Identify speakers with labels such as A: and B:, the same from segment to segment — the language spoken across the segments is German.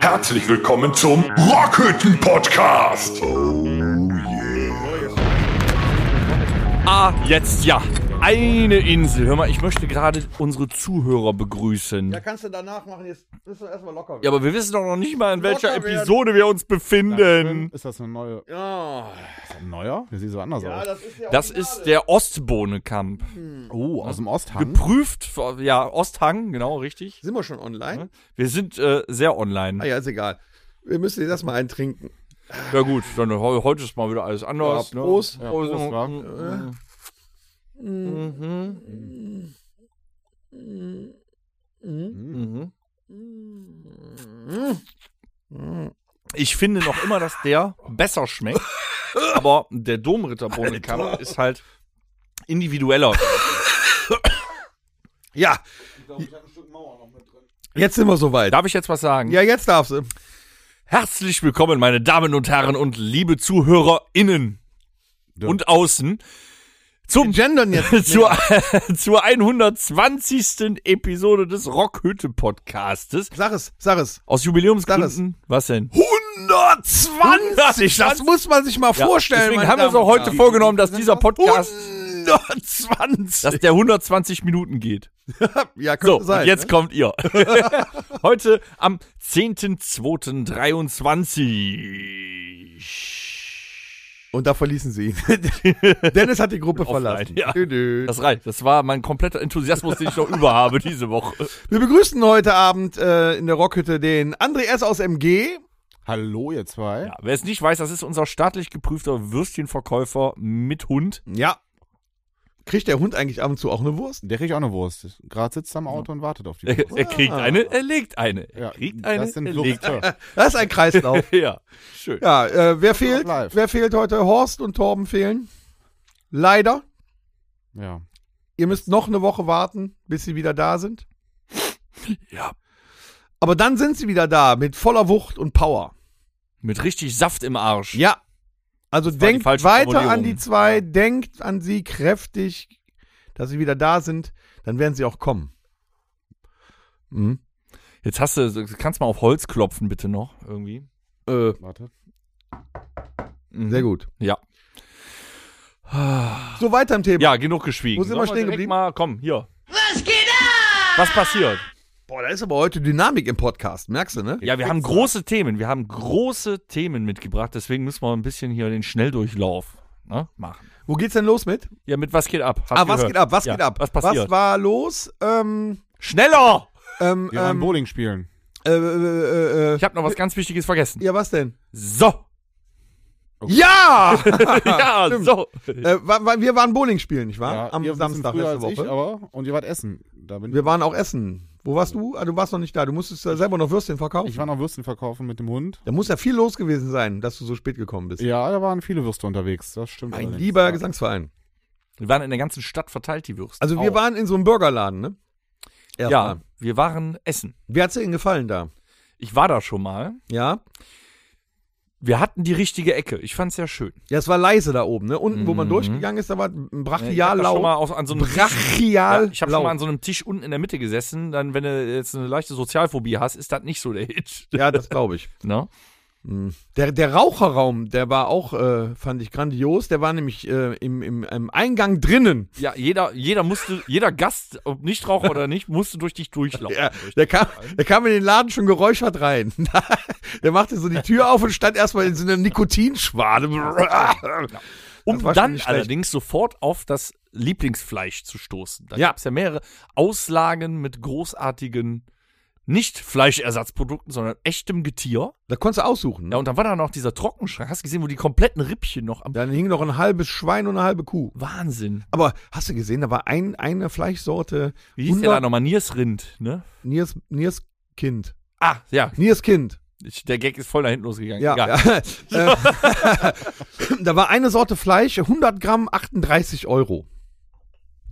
A: Herzlich willkommen zum Rockhütten Podcast. Oh
B: Ah, jetzt ja. Eine Insel. Hör mal, ich möchte gerade unsere Zuhörer begrüßen.
C: Ja, kannst du danach machen. Jetzt müssen wir erstmal locker werden.
B: Ja, aber wir wissen doch noch nicht mal, in welcher
C: Locker werden.
B: Episode wir uns befinden.
D: Ist das ein neuer?
C: Ja,
D: Ist das ein neuer? Der sieht so anders
C: ja
D: aus.
C: das ist der
B: Das ist der Ostbohnenkamp.
D: Oh, aus dem Osthang.
B: Geprüft, ja, Osthang, genau, richtig.
C: Sind wir schon online?
B: Wir sind äh, sehr online.
C: Ah ja, ist egal. Wir müssen jetzt erstmal einen trinken.
B: Ja gut, dann he- heute ist mal wieder alles anders.
C: Ja,
B: ne?
C: Prost.
D: Ja, Prost, wa?
B: Mhm. Mhm. Ich finde noch immer, dass der besser schmeckt. aber der Domritter Bohnenkamp ist halt individueller.
C: Ja. Jetzt sind wir soweit.
B: Darf ich jetzt was sagen?
C: Ja, jetzt darfst du.
B: Herzlich willkommen, meine Damen und Herren und liebe ZuhörerInnen
D: Ja.
B: und außen zum
C: Gendern jetzt.
B: zur, zur 120. Episode des Rockhütte Podcastes.
C: Sag es, sag es.
B: Aus Jubiläumsgründen. Was denn?
C: 120! Das muss man sich mal
B: Ja,
C: vorstellen.
B: Deswegen haben wir uns auch heute
C: Herren.
B: vorgenommen, dass dieser Podcast,
C: 120!
B: dass der 120 Minuten geht.
C: ja,
B: So,
C: könnte sein.
B: und jetzt
C: ne?
B: kommt ihr. heute am 10.02.23.
C: Und da verließen sie ihn. Dennis hat die Gruppe verlassen.
B: ja. Das reicht. Das war mein kompletter Enthusiasmus, den ich noch über habe diese Woche.
C: Wir begrüßen heute Abend äh, in der Rockhütte den André S. aus MG.
D: Hallo, ihr zwei.
B: Ja, wer es nicht weiß, das ist unser staatlich geprüfter Würstchenverkäufer mit Hund.
C: Ja. Kriegt der Hund eigentlich ab und zu auch eine Wurst?
D: Der kriegt auch eine Wurst. Gerade sitzt er am Auto und wartet auf die
B: Er,
D: Wurst.
B: er kriegt eine, er legt eine. Er
D: Ja,
B: kriegt
D: das
B: eine,
D: sind
B: er legt eine.
C: Das ist ein Kreislauf.
B: Ja, schön.
C: ja, äh, wer fehlt? Wer fehlt heute? Horst und Torben fehlen. Leider.
D: Ja.
C: Ihr müsst noch eine Woche warten, bis sie wieder da sind.
B: Ja.
C: Aber dann sind sie wieder da mit voller Wucht und Power.
B: Mit richtig Saft im Arsch.
C: Ja. Also denkt weiter an die zwei, denkt an sie kräftig, dass sie wieder da sind, dann werden sie auch kommen. Mhm.
B: Jetzt hast du, kannst mal auf Holz klopfen, bitte noch, irgendwie.
C: Äh,
D: Warte.
B: Mhm.
C: sehr gut.
B: Ja.
C: So weiter im Thema.
B: Ja, genug geschwiegen.
C: Wo sind wir stehen geblieben?
B: Mal, komm, hier. Was geht ab? Was passiert?
C: Boah, da ist aber heute Dynamik im Podcast, merkst du, ne?
B: Ja, wir haben große Themen. Wir haben große Themen mitgebracht. Deswegen müssen wir ein bisschen hier den Schnelldurchlauf ne, machen.
C: Wo geht's denn los mit?
B: Ja, mit was geht ab? Hast
C: ah, was
B: gehört.
C: geht ab? Was
B: Ja,
C: geht ab?
B: Was passiert?
C: war los? Ähm,
B: Schneller!
C: ähm,
D: Wir waren
C: ähm,
D: Bowling spielen.
C: äh, äh, äh, äh,
B: Ich habe noch was ganz Wichtiges vergessen.
C: ja, was denn?
B: So.
C: Ja!
B: ja,
C: Stimmt.
B: so.
C: äh, wir waren Bowling spielen, nicht wahr?
D: Ja,
C: Am Samstag letzte Woche.
D: ich, aber und ihr wart essen. Da bin
C: wir waren auch essen. Wo warst du? Ah, du warst noch nicht da. Du musstest ja selber noch Würstchen verkaufen.
D: ich war noch Würstchen verkaufen mit dem Hund.
C: da muss ja viel los gewesen sein, dass du so spät gekommen bist.
D: Ja, da waren viele Würste unterwegs. Das stimmt.
C: Ein
D: allerdings.
C: lieber
D: Ja.
C: Gesangsverein.
B: Wir waren in der ganzen Stadt verteilt, die Würste.
C: Also wir
D: Auch.
C: waren in so einem Burgerladen, ne? Erstmal.
B: ja, wir waren essen.
C: Wie hat's dir denn gefallen da?
B: Ich war da schon mal.
C: Ja?
B: Wir hatten die richtige Ecke. Ich fand's sehr schön.
C: Ja, es war leise da oben, ne? Unten, wo man
B: Mhm.
C: durchgegangen ist, da war ein
B: ich
C: brachial
B: hab da schon mal
C: laut.
B: so einem
C: Brachial
B: Ja, ich habe schon mal an so einem Tisch unten in der Mitte gesessen. Dann, wenn du jetzt eine leichte Sozialphobie hast, ist das nicht so der Hit.
C: Ja, das glaube ich.
B: Ne?
C: Mhm. Der, der Raucherraum, der war auch, äh, fand ich grandios. Der war nämlich äh, im, im, im Eingang drinnen.
B: Ja, jeder, jeder musste, jeder Gast, ob Nichtraucher oder nicht, musste durch dich durchlaufen.
C: Ja, der kam, der kam in den Laden schon geräuchert rein. der machte so die Tür auf und stand erstmal in so einer Nikotinschwade.
B: um
C: war schon
B: dann allerdings sofort auf das Lieblingsfleisch zu stoßen. Da
C: Ja.
B: gab's ja mehrere Auslagen mit großartigen, nicht Fleischersatzprodukten, sondern echtem Getier.
C: Da konntest du aussuchen.
B: Ja, und dann war da noch dieser Trockenschrank. Hast du gesehen, wo die kompletten Rippchen noch am.
C: Dann hing noch ein halbes Schwein und eine halbe Kuh.
B: Wahnsinn.
C: Aber hast du gesehen, da war ein, eine Fleischsorte,
B: Wie hieß der da nochmal? Niersrind, ne?
C: Niers, Nierskind.
B: Ah, ja.
C: Nierskind.
B: Ich, der Gag ist voll nach hinten losgegangen.
C: Ja, ja. Äh, da war eine Sorte Fleisch, 100 Gramm, 38 Euro.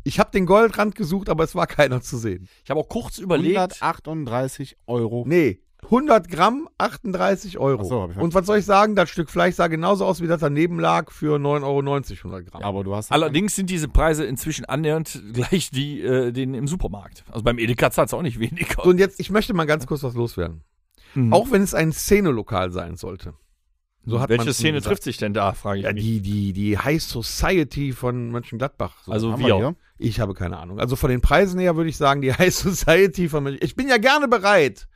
C: Ich habe den Goldrand gesucht, aber es war keiner zu sehen.
B: Ich habe auch kurz überlegt.
D: 138 Euro.
C: Nee, 100 Gramm, 38 Euro.
D: Ach so, hab ich
C: Und was soll ich sagen? Das Stück Fleisch sah genauso aus, wie das daneben lag für 9,90 Euro 100 Gramm.
D: Aber du hast.
B: Allerdings sind diese Preise inzwischen annähernd gleich die äh, denen im Supermarkt. Also beim Edeka zahlt es auch nicht weniger.
C: So, und jetzt, ich möchte mal ganz kurz was loswerden.
B: Mhm.
C: Auch wenn es ein Szenelokal sein sollte. So hat
B: Welche Szene
C: gesagt.
B: trifft sich denn da, frage ich
C: Ja,
B: mich.
C: die, die, die High Society von Mönchengladbach. So.
B: Also wir.
D: hier?
C: ich habe keine Ahnung. Also von den Preisen her würde ich sagen, die High Society von Mönchengladbach. Ich bin ja gerne bereit,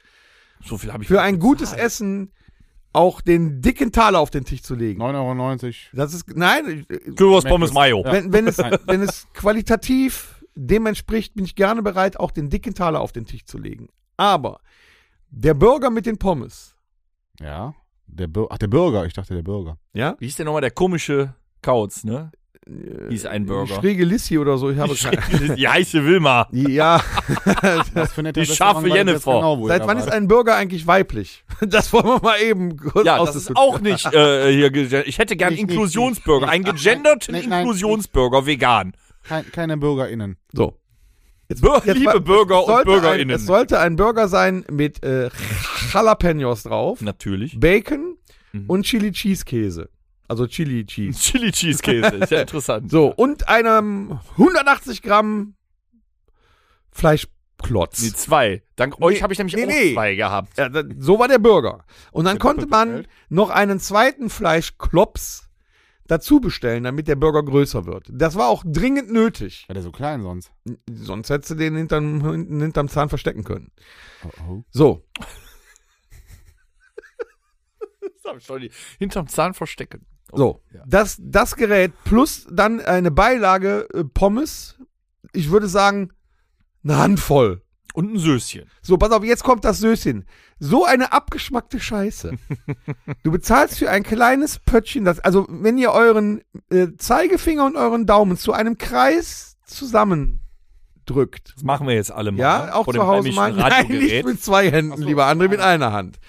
B: So viel habe ich
C: für ein gutes Essen auch den dicken Taler auf den Tisch zu legen.
D: 9,90 Euro.
C: Das ist, nein,
B: Currywurst Pommes Mayo.
C: wenn, wenn, es, wenn es qualitativ dem entspricht, bin ich gerne bereit, auch den dicken Taler auf den Tisch zu legen. Aber der Burger mit den Pommes,
D: Ja. Der Ach, der Bürger. Ich dachte, der Bürger.
C: ja?
B: Wie hieß denn nochmal der komische Kauz, ne? Hieß ein Burger.
C: Schräge Lissi oder so, ich habe keine.
B: Die heiße Wilma.
C: Ja,
D: Was für ein netter
B: Die scharfe
D: das
B: Jennifer.
D: Genau,
C: seit wann ist ein Burger eigentlich weiblich? Das wollen wir mal eben kurz
B: Ja, das ist auch nicht äh, hier. Ich hätte gern
D: Nicht, nicht,
B: Inklusionsburger.
D: nicht,
B: Einen
D: nicht.
B: gegenderten
D: Nein, nein,
B: Inklusionsburger, vegan.
D: Kein, keine BürgerInnen.
C: So. Jetzt,
B: Bür- liebe Bürger und
C: sollte Ein,
B: BürgerInnen.
C: es sollte ein Burger sein mit äh, Jalapenos drauf,
B: Natürlich.
C: Bacon
B: Mhm.
C: und Chili Cheese Käse. Also Chili Cheese.
B: Chili Cheese Käse, ist ja interessant.
C: So, und einem 180 Gramm Fleischklotz.
B: Nee, zwei. Dank euch
C: Nee,
B: habe ich nämlich
C: nee,
B: auch
C: nee.
B: zwei gehabt.
C: Ja, so war der Burger. Und dann
D: Der
C: konnte man noch einen zweiten Fleischklops dazu bestellen, damit der Burger größer wird. Das war auch dringend nötig.
D: War der so klein sonst?
C: Sonst hättest du den hinterm, hinten hinterm Zahn verstecken können.
D: Oh, oh.
C: So,
B: Das hab ich schon die- hinterm Zahn verstecken.
C: so.
B: Ja.
C: Das, das Gerät plus dann eine Beilage äh, Pommes. Ich würde sagen, eine Handvoll.
B: Und ein Söschen.
C: So, pass auf, jetzt kommt das Söschen. So eine abgeschmackte Scheiße. du bezahlst für ein kleines Pöttchen, das, also wenn ihr euren äh, Zeigefinger und euren Daumen zu einem Kreis zusammendrückt.
B: Das machen wir jetzt alle mal.
C: Ja, auch
B: Vor
C: zu Hause mal. Nein, nicht mit zwei Händen,
D: so.
C: lieber André, mit einer Hand.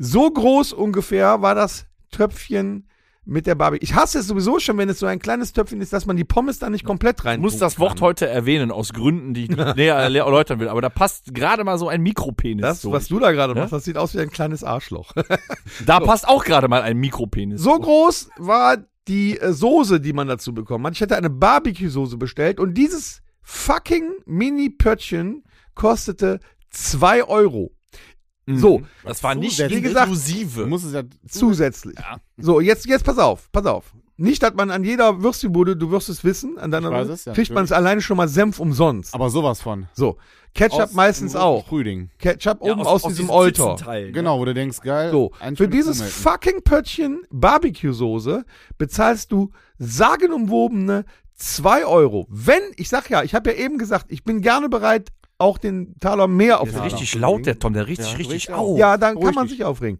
C: So groß ungefähr war das Töpfchen mit der Barbie. Ich hasse es sowieso schon, wenn es so ein kleines Töpfchen ist, dass man die Pommes da nicht komplett rein
B: Ich muss das Wort heute erwähnen, aus Gründen, die ich näher erläutern will. Aber da passt gerade mal so ein Mikropenis
C: Das,
B: durch.
C: was du da gerade
B: Ja?
C: machst, das sieht aus wie ein kleines Arschloch.
B: da passt auch gerade mal ein Mikropenis.
C: So
B: durch.
C: groß war die äh, Soße, die man dazu bekommen hat. Ich hätte eine Barbecue-Soße bestellt und dieses fucking Mini-Pöttchen kostete 2 Euro.
B: Mhm.
C: So,
B: Das war nicht
D: Wie
C: gesagt,
B: inklusive.
D: musst es ja.
C: zusätzlich. So, jetzt, jetzt pass auf, pass auf. Nicht, dass man an jeder Würstchenbude, du wirst es wissen, an deiner
D: weiß es, ja,
C: kriegt man es alleine schon mal Senf umsonst.
D: Aber sowas von.
C: So, Ketchup
D: Aus
C: meistens auch.
D: Sprühding.
C: Ketchup
B: Ja,
C: oben aus, diesem Olter.
B: Sitzenteil, ne?
D: Genau, wo du denkst, geil.
C: So, für dieses
D: Kuhmelken.
C: fucking Pöttchen Barbecue-Soße bezahlst du sagenumwobene 2 Euro. Wenn, ich sag ja, ich habe ja eben gesagt, ich bin gerne bereit, auch den Taler mehr auf
B: Der ist richtig laut, der Tom, der richtig,
D: Ja,
B: richtig auf.
C: Ja, dann kann man sich aufregen.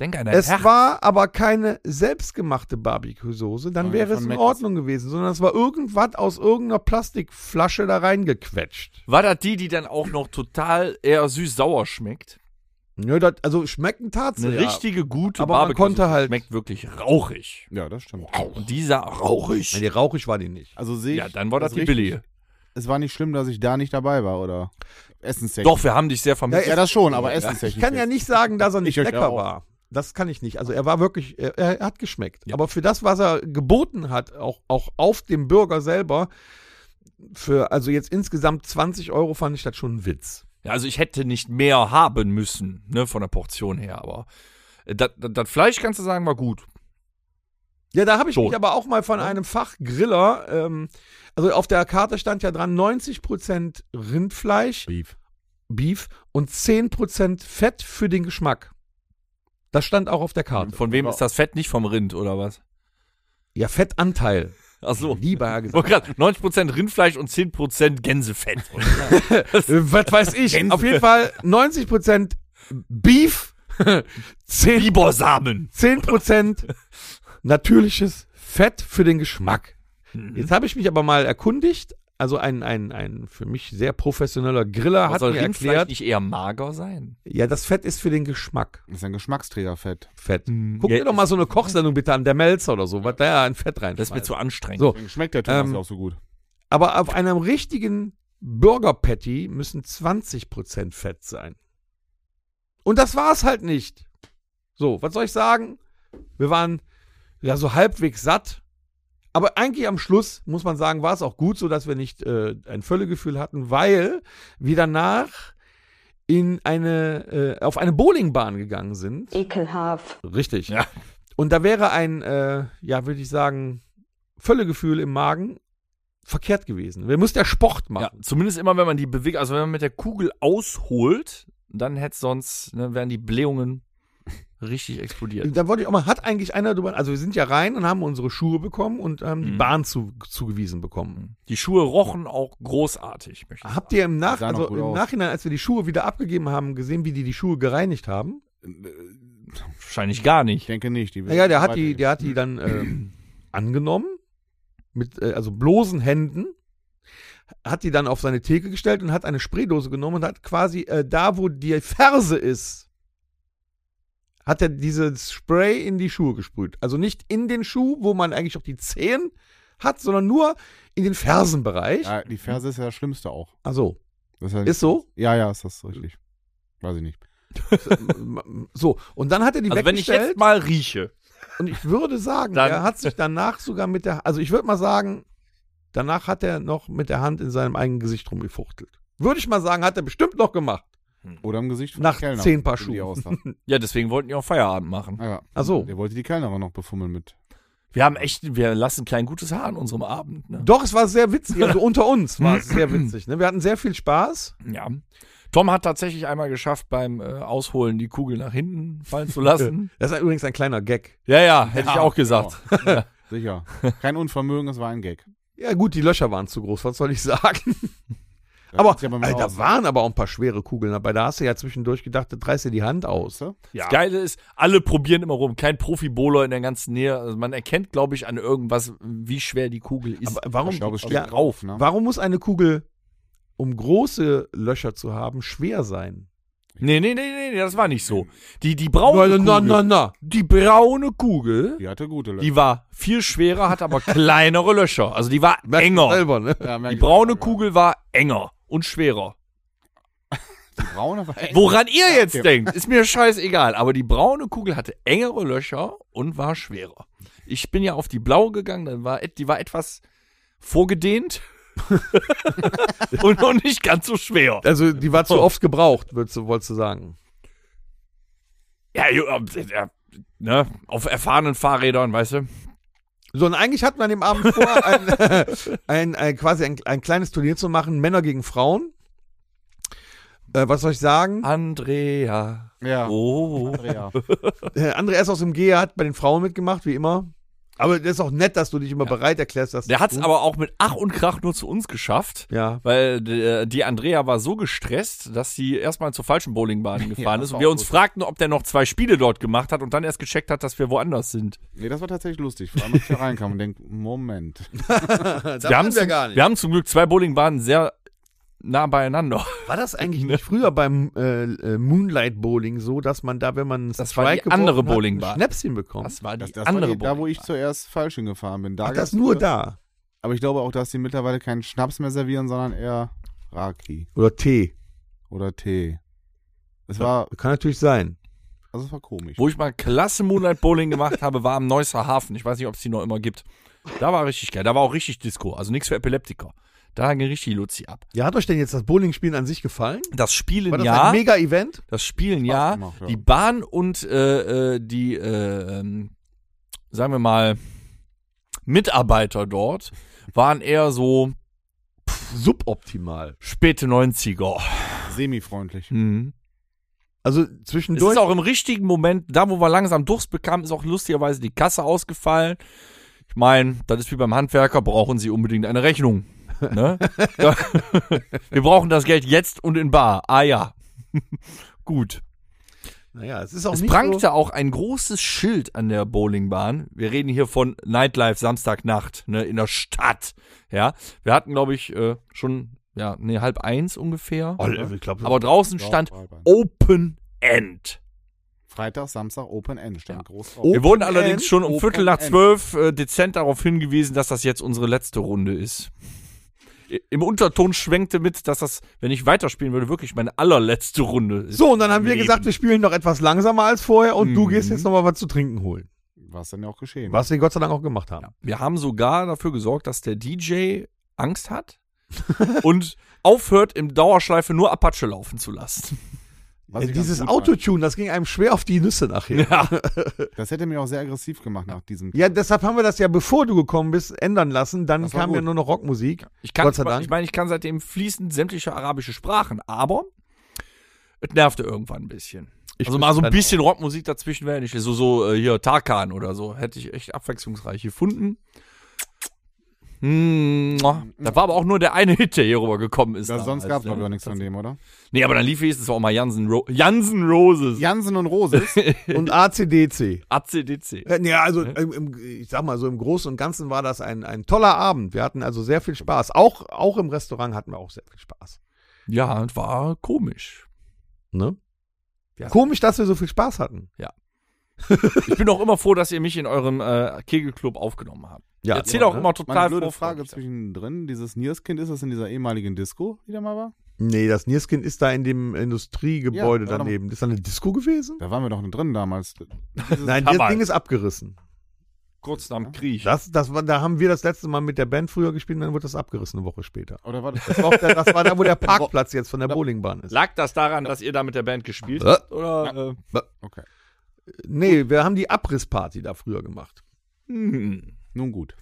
B: Denk an dein
C: Es
B: Herz.
C: war aber keine selbstgemachte Barbecue-Soße, dann wäre es in
D: Meckes.
C: Ordnung gewesen, sondern es war irgendwas aus irgendeiner Plastikflasche da reingequetscht.
B: War das die, die dann auch noch total eher süß-sauer schmeckt?
C: Ja, das, also schmecken tat's.
B: Eine richtige gute
C: Aber man
B: Barbecue
C: konnte halt-
B: schmeckt wirklich rauchig.
D: Ja, das stimmt.
B: Und dieser rauchig.
C: Nee, rauchig war die nicht.
D: Also sehe ich.
B: Ja, dann war das die
D: richtig.
B: billige.
D: Es war nicht schlimm, dass ich da nicht dabei war, oder? Essenstechnisch.
B: Doch, wir haben dich sehr vermisst.
D: Ja, das schon, aber essenstechnisch.
C: Ich kann ja nicht sagen, dass er nicht
D: Ich
C: lecker
D: auch.
C: war. Das kann ich nicht. Also er war wirklich, er, er hat geschmeckt.
B: Ja.
C: Aber für das, was er geboten hat, auch, auch auf dem Burger selber, für also jetzt insgesamt 20 Euro fand ich das schon ein Witz.
B: Ja, also ich hätte nicht mehr haben müssen, ne, von der Portion her, aber das, das, das Fleisch, kannst du sagen, war gut.
C: Ja, da habe ich
B: So.
C: mich aber auch mal von einem Fachgriller, ähm, also auf der Karte stand ja dran 90% Rindfleisch,
D: Beef.
C: Beef und 10% Fett für den Geschmack. Das stand auch auf der Karte.
B: Von wem ist das Fett? Nicht vom Rind, oder was?
C: Ja, Fettanteil.
B: Ach so.
C: Lieber Herr gesagt.
B: Oh, grad, 90% Rindfleisch und 10% Gänsefett.
C: Was weiß ich. Auf jeden Fall 90% Beef, 10%,
B: Bibersamen.
C: 10% natürliches Fett für den Geschmack.
B: Mhm.
C: Jetzt habe ich mich aber mal erkundigt. Also ein, ein, ein für mich sehr professioneller Griller
B: Aber
C: hat
B: soll
C: mir
B: Rindfleisch
C: erklärt,
B: nicht eher mager sein?
D: Mhm.
C: ja, das Fett ist für den Geschmack.
D: Das ist ein Geschmacksträgerfett.
C: Fett.
B: Hm,
C: Guck
B: ja,
C: dir doch mal so eine Kochsendung bitte an, der Melzer oder so, was da ein Fett rein.
B: Das ist mir zu anstrengend.
C: So.
D: Deswegen schmeckt der Thomas
C: Ähm,
D: ja auch so gut.
C: Aber auf einem richtigen Burger Patty müssen 20% Fett sein. Und das war's halt nicht. So, was soll ich sagen? Wir waren ja so halbwegs satt. Aber eigentlich am Schluss, muss man sagen, war es auch gut so, dass wir nicht äh, ein Völlegefühl hatten, weil wir danach in eine, äh, auf eine Bowlingbahn gegangen sind.
E: Ekelhaft.
C: Richtig.
B: Ja.
C: Und da wäre ein, äh, ja, würde ich sagen, Völlegefühl im Magen verkehrt gewesen. Wir mussten ja Sport
B: Ja,
C: machen.
B: zumindest immer, wenn man die bewegt, also wenn man mit der Kugel ausholt, dann hätte sonst, ne, wären die Blähungen richtig explodiert.
C: Da wollte ich auch mal, hat eigentlich einer drüber, also wir sind ja rein und haben unsere Schuhe bekommen und haben die
B: Mhm.
C: Bahn zu, zugewiesen bekommen.
B: Die Schuhe rochen auch großartig, möchte ich
C: Habt ihr im, Nach also im. Nachhinein, als wir die Schuhe wieder abgegeben haben, gesehen, wie die die Schuhe gereinigt haben?
B: Wahrscheinlich gar
D: Ich
B: nicht.
D: denke nicht. Die
C: Naja, der hat die, der hat die dann ähm, angenommen, mit, äh, also bloßen Händen, hat die dann auf seine Theke gestellt und hat eine Spraydose genommen und hat quasi äh, da, wo die Ferse ist, hat er dieses Spray in die Schuhe gesprüht. Also nicht in den Schuh, wo man eigentlich auch die Zehen hat, sondern nur in den Fersenbereich.
D: Ja, die Ferse ist ja das Schlimmste auch.
C: Ach so.
D: Das ist, ja
C: Ist so?
D: Ja, ja, ist das richtig. Weiß ich nicht.
C: so, und dann hat er die
B: Also wenn ich
C: weggestellt.
B: jetzt mal rieche,
C: Und ich würde sagen,
B: Dann-
C: er hat sich danach sogar mit der, also ich würde mal sagen, danach hat er noch mit der Hand in seinem eigenen Gesicht rumgefuchtelt. Würde ich mal sagen, hat er bestimmt noch gemacht.
D: Oder im Gesicht von
C: Nach
D: Kellner,
C: zehn Paar Schuhen.
B: ja, deswegen wollten die auch Feierabend machen.
D: Ja.
C: Ach so.
D: Der wollte die Kellnerin noch befummeln mit.
B: Wir haben echt, wir lassen kein gutes Haar an unserem Abend. Ne?
C: Doch, es war sehr witzig. Also unter uns war es sehr witzig. Ne? Wir hatten sehr viel Spaß.
B: Ja. Tom hat tatsächlich einmal geschafft, beim äh, Ausholen die Kugel nach hinten fallen zu lassen.
C: Das ist übrigens ein kleiner Gag.
B: ja, ja, hätte ich
D: Ja,
B: auch gesagt.
D: genau. Sicher. Kein Unvermögen, es war ein Gag.
C: Ja gut, die Löcher waren zu groß, was soll ich sagen?
D: Das
C: Aber
D: ja mir
C: Alter, da waren aber auch ein paar schwere Kugeln dabei. Da hast du ja zwischendurch gedacht, du reißt dir die Hand aus.
D: Du?
B: Das Geile ist, alle probieren immer rum. Kein Profi-Bowler in der ganzen Nähe. Also man erkennt, glaube ich, an irgendwas, wie schwer die Kugel ist.
C: Aber warum,
D: Ich glaube, es steht
C: ja,
D: drauf, ne?
C: warum muss eine Kugel, um große Löcher zu haben, schwer sein?
B: nee, nee, nee, nee, nee, das war nicht so. Die, die braune
C: na,
B: Kugel,
C: na, na.
B: die braune Kugel,
D: Die hatte gute Löcher.
B: die war viel schwerer, hat aber kleinere Löcher. Also die war enger.
C: Selber, ne?
D: Ja,
B: Die braune
D: ja.
B: Kugel war enger und schwerer.
D: Die braune war eng.
B: Woran ihr jetzt denkt, ist mir scheißegal. Aber die braune Kugel hatte engere Löcher und war schwerer. Ich bin ja auf die blaue gegangen, dann war, die war etwas vorgedehnt und noch nicht ganz so schwer.
C: Also die war zu oft gebraucht, würdest du, wolltest du sagen.
B: Ja, ne, auf erfahrenen Fahrrädern, weißt du.
C: So, und eigentlich hatten wir an dem Abend vor, ein, ein, ein, quasi ein, ein kleines Turnier zu machen, Männer gegen Frauen. Äh, was soll ich sagen?
B: Andrea.
D: Ja.
B: Oh.
D: Andrea.
C: Äh, Andreas aus dem G hat bei den Frauen mitgemacht, wie immer. Aber das ist auch nett, dass du dich immer bereit erklärst, dass
B: Der hat's aber auch mit Ach und Krach nur zu uns geschafft.
C: Ja.
B: Weil die, die Andrea war so gestresst, dass sie erstmal zur falschen Bowlingbahn gefahren
D: das
B: ist und wir uns
D: gut.
B: fragten, ob der noch zwei Spiele dort gemacht hat und dann erst gecheckt hat, dass wir woanders sind.
D: Nee, das war tatsächlich lustig. Vor allem, als ich da reinkam und denk, Moment.
B: wir, haben
C: wir gar nicht.
B: wir haben zum Glück zwei Bowlingbahnen sehr nah beieinander.
C: War das eigentlich nicht früher beim äh, äh, Moonlight Bowling so, dass man da, wenn man
B: Das war die
C: Strike
B: andere
C: geworfen hat, ein Schnäpschen bekommt?
B: Das war die
D: Das, das
B: andere
D: war die, da, wo ich zuerst falsch hingefahren bin. Da
C: Ach, das nur da.
D: Aber ich glaube auch, dass die mittlerweile keinen Schnaps mehr servieren, sondern eher Raki
C: Oder Tee.
D: oder Tee. Es war,
C: Kann natürlich sein.
D: also es war komisch.
B: Wo ich mal klasse Moonlight Bowling gemacht habe, war am Neusser Hafen. Ich weiß nicht, ob es die noch immer gibt. Da war richtig geil. Da war auch richtig Disco. Also nichts für Epileptiker. Da ging richtig Luzi ab.
C: Ja, hat euch denn jetzt das Bowlingspielen an sich gefallen?
B: Das Spielen
C: War das
B: ja.
C: ein Mega-Event?
B: Das Spielen ja.
D: gemacht, ja.
B: Die Bahn und äh, äh, die, äh, ähm, sagen wir mal, Mitarbeiter dort waren eher so
C: Suboptimal.
B: späte 90er.
D: Semi-freundlich.
B: Mhm.
C: Also
B: Es
C: zwischendurch.
B: ist auch im richtigen Moment, da wo wir langsam Durst bekamen, ist auch lustigerweise die Kasse ausgefallen. Ich meine, das ist wie beim Handwerker, brauchen Sie unbedingt eine Rechnung. Ne? ja. Wir brauchen das Geld jetzt und in bar. Ah ja. Gut.
C: naja, es ist auch
B: Es
C: nicht
B: prangte
C: so.
B: auch ein großes Schild an der Bowlingbahn. Wir reden hier von Nightlife Samstagnacht, ne, in der Stadt. Ja, wir hatten, glaube ich, äh, schon, ja, nee, halb eins ungefähr.
C: Oh, glaub,
B: Aber draußen
D: Ja,
B: stand. Open End.
D: Freitag, Samstag, Open End stand groß drauf.
B: Wir wurden allerdings schon um
D: Open
B: Viertel nach
D: End.
B: zwölf äh, dezent darauf hingewiesen, dass das jetzt unsere letzte Runde ist. Im Unterton schwenkte mit, dass das, wenn ich weiterspielen würde, wirklich meine allerletzte Runde ist.
C: So, und dann haben wir
B: Leben.
C: gesagt, wir spielen noch etwas langsamer als vorher und du
B: Mhm.
C: gehst jetzt noch mal was zu trinken holen.
D: Was dann ja auch geschehen.
C: Was wir Gott sei Dank auch gemacht haben.
B: Wir haben sogar dafür gesorgt, dass der DJ Angst hat und aufhört, im Dauerschleife nur Apache laufen zu lassen.
D: Was
C: Äh, dieses Autotune, das ging einem schwer auf die Nüsse nachher.
B: Ja.
D: Das hätte mich auch sehr aggressiv gemacht nach diesem.
C: Ja, deshalb haben wir das ja, bevor du gekommen bist, ändern lassen. Dann kam ja
D: gut.
C: nur noch Rockmusik.
B: Ich kann,
C: Gott sei Dank.
B: Ich meine, ich kann seitdem fließend sämtliche arabische Sprachen, aber es nervte irgendwann ein bisschen.
C: Ich
B: also mal so ein bisschen Rockmusik dazwischen wäre nicht. So, so äh, hier Tarkan oder so. Hätte ich echt abwechslungsreich gefunden. Hm, da war aber auch nur der eine Hit, der hier rüber gekommen ist.
D: Ja, sonst gab es glaube ich auch nichts von dem, oder?
B: Nee, aber dann lief wenigstens auch mal Jansen, Ro Jansen Roses.
D: Jansen und Roses.
C: Und ACDC.
B: ACDC.
C: Äh, Ja, also im, im, ich sag mal so im Großen und Ganzen war das ein, ein toller Abend. Wir hatten also sehr viel Spaß. Auch, auch im Restaurant hatten wir auch sehr viel Spaß.
B: Ja, es war komisch.
C: Ne?
B: Ja.
C: Komisch, dass wir so viel Spaß hatten.
B: Ich bin auch immer froh, dass ihr mich in eurem äh, Kegelclub aufgenommen habt.
C: Ja,
B: ich erzähle
C: ja,
B: auch
C: ne?
B: immer
D: Meine
B: total
D: blöde
B: vorfreudig.
D: Frage zwischendrin. Dieses Nierskind, ist das in dieser ehemaligen Disco, die da mal war?
C: Nee, das Nierskind ist da in dem Industriegebäude
D: Ja, da
C: daneben. Ist da eine Disco gewesen?
D: Da waren wir doch drin damals.
C: Nein, das. Ding ist abgerissen.
B: Kurz nach dem Krieg.
C: Das, das war, da haben wir das letzte Mal mit der Band früher gespielt und dann wurde das abgerissen eine Woche später.
D: Oder war das?
C: Das war, der, das war da, wo der Parkplatz jetzt von der Bowlingbahn ist.
B: Lag das daran, dass ihr da mit der Band gespielt
C: Äh.
B: habt? Oder? Äh,
D: Okay.
C: Nee, wir haben die Abrissparty da früher gemacht.
B: hm.
D: Nun gut.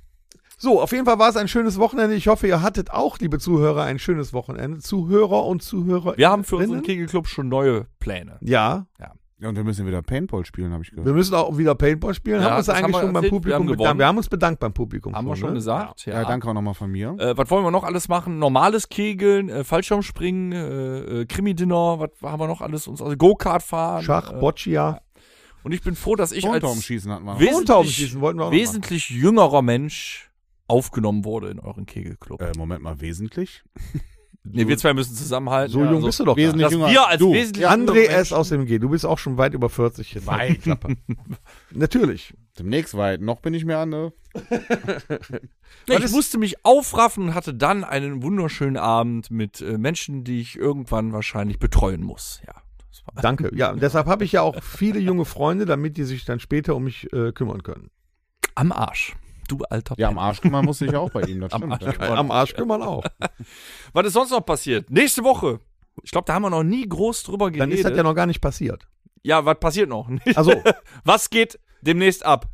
C: So, auf jeden Fall war es ein schönes Wochenende. Ich hoffe, ihr hattet auch, liebe Zuhörer, ein schönes Wochenende. Zuhörer und Zuhörer.
B: Wir haben für unseren Kegelclub schon neue Pläne.
C: Ja,
D: Ja, und wir müssen wieder Paintball spielen, habe ich gehört.
C: wir müssen auch wieder Paintball spielen.
B: Ja,
C: haben uns
B: haben
C: eigentlich
B: wir
C: schon beim.
B: Wir
C: Publikum
B: haben
C: bedankt. Wir haben uns bedankt beim Publikum.
B: Haben wir schon
C: ne?
B: gesagt.
D: Ja, danke auch nochmal von mir.
B: Äh, was wollen wir noch alles machen? Normales Kegeln, äh, Fallschirmspringen, äh, äh, Krimi-Dinner, was haben wir noch alles? Uns, also Go-Kart fahren.
C: Schach,
B: äh,
C: Boccia.
B: Und ich bin froh, dass ich als
D: Tontaubenschießen hatten wir noch.
B: Wes-
C: Mondtaubenschießen wollten wir auch
B: wesentlich jüngerer Mensch aufgenommen wurde in euren Kegelclub.
D: Äh, Moment mal, wesentlich?
B: nee, wir zwei müssen zusammenhalten.
C: So
B: Ja,
C: jung bist du doch
D: wesentlich jünger
B: wir
D: als
B: als
D: du.
B: wesentlich
C: Ja, André S. aus dem G. Du bist auch schon weit über 40 jetzt.
D: Weit.
C: Klappe. Natürlich.
D: Demnächst weit. Noch bin ich mehr an, ne?
B: Nee, ich musste mich aufraffen und hatte dann einen wunderschönen Abend mit äh, Menschen, die ich irgendwann wahrscheinlich betreuen muss. Ja,
C: Danke. Ja, deshalb habe ich ja auch viele junge Freunde, damit die sich dann später um mich äh, kümmern können.
B: am Arsch. Du alter
D: Ja, am. Arsch kümmern musste ich auch bei ihm, das
B: Am
D: stimmt.
B: Arsch.
C: Am Arsch kümmern auch.
B: Was ist sonst noch passiert? Nächste Woche. Ich glaube, da haben wir noch nie groß drüber geredet.
C: Dann ist das ja noch gar nicht passiert.
B: ja, was passiert noch?
C: Also,
B: Was geht demnächst ab?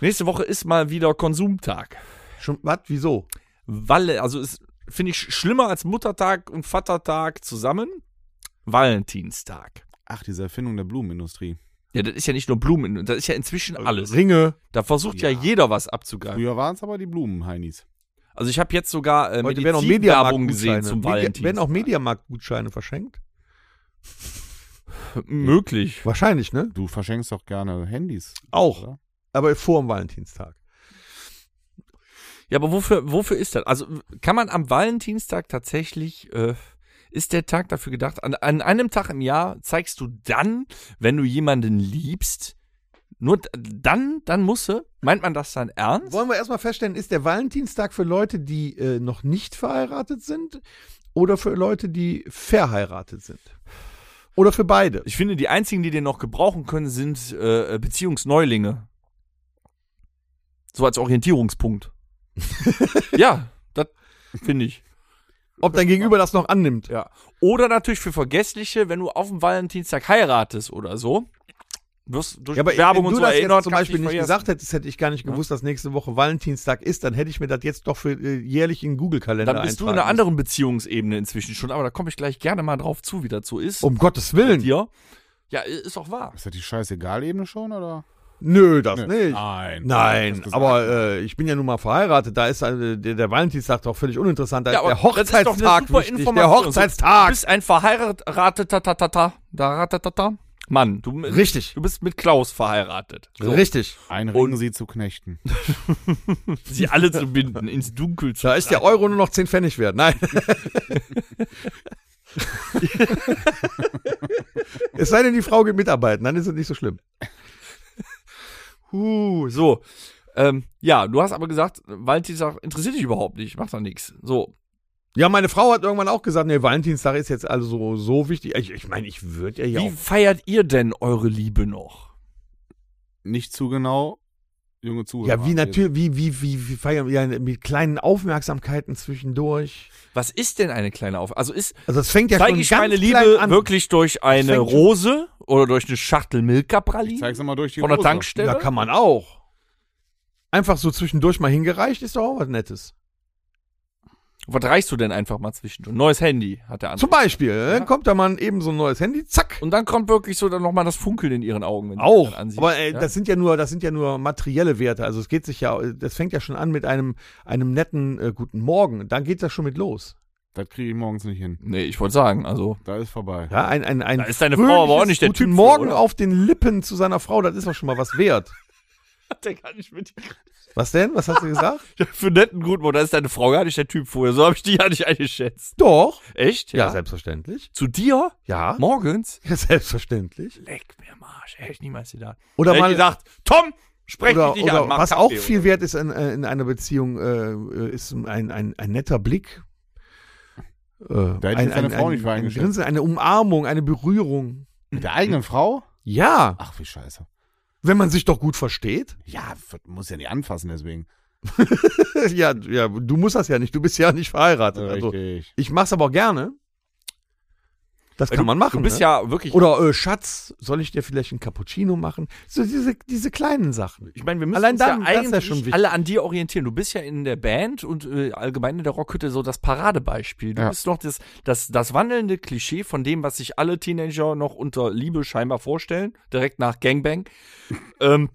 B: Nächste Woche ist mal wieder Konsumtag.
C: schon, was, wieso?
B: Walle, also ist, finde ich, schlimmer als Muttertag und Vatertag zusammen. Valentinstag.
D: Ach, diese Erfindung der Blumenindustrie.
B: Ja, das ist ja nicht nur Blumen, das ist ja inzwischen alles.
C: Ringe.
B: Da versucht ja,
D: Ja.
B: jeder was abzugreifen.
D: Früher waren es aber die Blumenheinis.
B: Also ich habe jetzt sogar äh,
C: Heute werden auch
B: Medizinwerbung gesehen
C: Mediamarkt-Gutscheine.
B: zum
C: Media-
B: Valentinstag.
C: Werden auch Mediamarkt-Gutscheine verschenkt?
B: Möglich.
C: Wahrscheinlich, ne?
D: Du verschenkst doch gerne Handys.
C: Auch.
D: Oder?
C: Aber vor dem Valentinstag.
B: Ja, aber wofür, wofür ist das? Also kann man am Valentinstag tatsächlich, äh, ist der Tag dafür gedacht, an, an einem Tag im Jahr zeigst du dann, wenn du jemanden liebst, nur dann, dann musste, meint man das dann ernst?
C: Wollen wir erstmal feststellen, ist der Valentinstag für Leute, die äh, noch nicht verheiratet sind oder für Leute, die verheiratet sind? Oder für beide?
B: Ich finde, die einzigen, die den noch gebrauchen können, sind äh, Beziehungsneulinge. So als Orientierungspunkt. ja, das finde ich.
C: Ob dein Gegenüber das noch annimmt.
B: Ja. Oder natürlich für Vergessliche, wenn du auf dem Valentinstag heiratest oder so. Wirst durch
C: Ja, aber
B: Werbung
C: wenn
B: und
C: du
B: so
C: das jetzt
B: erinnert,
C: zum
B: kannst
C: Beispiel nicht
B: vergessen.
C: gesagt hättest, hätte ich gar nicht gewusst, dass nächste Woche Valentinstag ist, dann hätte ich mir das jetzt doch für äh, jährlich in den Google-Kalender
B: Dann bist du in einer anderen Beziehungsebene inzwischen schon, aber da komme ich gleich gerne mal drauf zu, wie das so ist.
C: Um Gottes
B: Bei
C: Willen.
B: dir. Ja, ist auch wahr.
D: Ist das die Scheißegal-Ebene schon, oder?
C: Nö, das
D: Nö.
C: nicht.
D: Nein.
C: Nein, aber äh, ich bin ja nun mal verheiratet. Da ist äh, der, der Valentinstag doch völlig uninteressant. Da
B: Ja,
C: ist der Hochzeitstag wichtig. Der
B: Information. Du
C: Hochzeitstag.
B: bist ein verheirateter tatata, da ratatata. Mann, du,
C: Richtig.
B: du bist mit Klaus verheiratet. So.
C: Richtig.
D: Einringen sie zu Knechten.
B: Sie alle zu binden, ins Dunkel zu
C: Da ist der Euro nur noch 10 Pfennig wert. Nein. es sei denn, die Frau geht mitarbeiten, dann ist es nicht so schlimm.
B: Uh, so. Ähm, ja, du hast aber gesagt, Valentinstag interessiert dich überhaupt nicht, macht da nichts. So.
C: Ja, meine Frau hat irgendwann auch gesagt, nee, Valentinstag ist jetzt also so, so wichtig. Ich, ich meine, ich würde ja hier
B: Wie
C: auch.
B: feiert ihr denn eure Liebe noch?
D: Nicht zu genau. Junge Zuhörer.
C: Ja, wie natürlich, wie, wie, wie, wie feiern wir ja mit kleinen Aufmerksamkeiten zwischendurch.
B: Was ist denn eine kleine Auf? Also ist,
C: Also es fängt ja
B: zeige
C: schon
B: ich
C: ganz
B: meine Liebe
C: an.
B: wirklich durch eine Rose oder durch eine Schachtel Milka Pralinen
D: Zeig's mal durch die
B: von der
D: Hose.
B: Tankstelle?
C: Ja, kann man auch. Einfach so zwischendurch mal hingereicht, ist doch auch was Nettes.
B: Was reichst du denn einfach mal zwischendurch? Neues Handy hat der andere.
C: Zum Beispiel, äh, kommt da mal eben so ein neues Handy, zack.
B: Und dann kommt wirklich so dann nochmal das Funkeln in ihren Augen. Wenn
C: Auch.
B: das dann ansiehst,
C: Aber äh,
B: ja?
C: das sind ja nur, das sind ja nur materielle Werte. Also es geht sich ja, das fängt ja schon an mit einem, einem netten äh, guten Morgen. Dann geht das schon mit los.
D: Das kriege ich morgens nicht hin.
B: Nee, ich wollte sagen, also.
D: Da ist vorbei.
C: Ja, ein, ein, ein
B: Da ist deine Frau aber auch nicht der
C: Guten
B: Typ für,
C: Morgen
B: oder?
C: auf den Lippen zu seiner Frau, das ist doch schon mal was wert.
B: Der kann nicht mit
C: Was denn? Was hast du gesagt?
B: Für netten Gutmut, da ist deine Frau gar nicht der Typ vorher. So habe ich die ja nicht eingeschätzt.
C: Doch.
B: Echt?
C: Ja, selbstverständlich.
B: Zu dir?
C: Ja.
B: Morgens?
C: Ja, selbstverständlich.
B: Leck mir am Arsch. Hätte ich niemals gedacht.
C: Oder
B: Hätte ich
C: mal,
B: gedacht, Tom, sprech
C: oder,
B: nicht
C: oder
B: an. mach
C: was
B: Kaffee,
C: auch
B: oder?
C: viel wert ist in, äh, in einer Beziehung, äh, ist ein, ein, ein netter Blick. Äh, ein, ein,
D: Frau
C: ein, ein. Grinsen, eine Umarmung, eine Berührung.
D: Mit der eigenen Frau?
C: Ja,
D: Ach, wie scheiße.
C: Wenn man sich doch gut versteht.
D: Ja, muss ja nicht anfassen, deswegen.
C: ja, ja, du musst das ja nicht, du bist ja nicht verheiratet. Also,
D: Richtig.
C: ich mach's aber auch gerne. Das
B: Weil
C: kann
B: du,
C: man machen.
B: Du bist
C: ne?
B: ja wirklich.
C: Oder äh, Schatz, soll ich dir vielleicht einen Cappuccino machen? So diese, diese kleinen Sachen.
B: ich meine, wir müssen
C: Allein
B: uns
C: dann,
B: ja
C: ist ja
B: eigentlich
C: schon wichtig.
B: alle an dir orientieren. Du bist ja in der Band und äh, allgemein in der Rockhütte so das Paradebeispiel. Du
D: Ja.
B: bist noch das, das, das wandelnde Klischee von dem, was sich alle Teenager noch unter Liebe scheinbar vorstellen. Direkt nach Gangbang. ähm,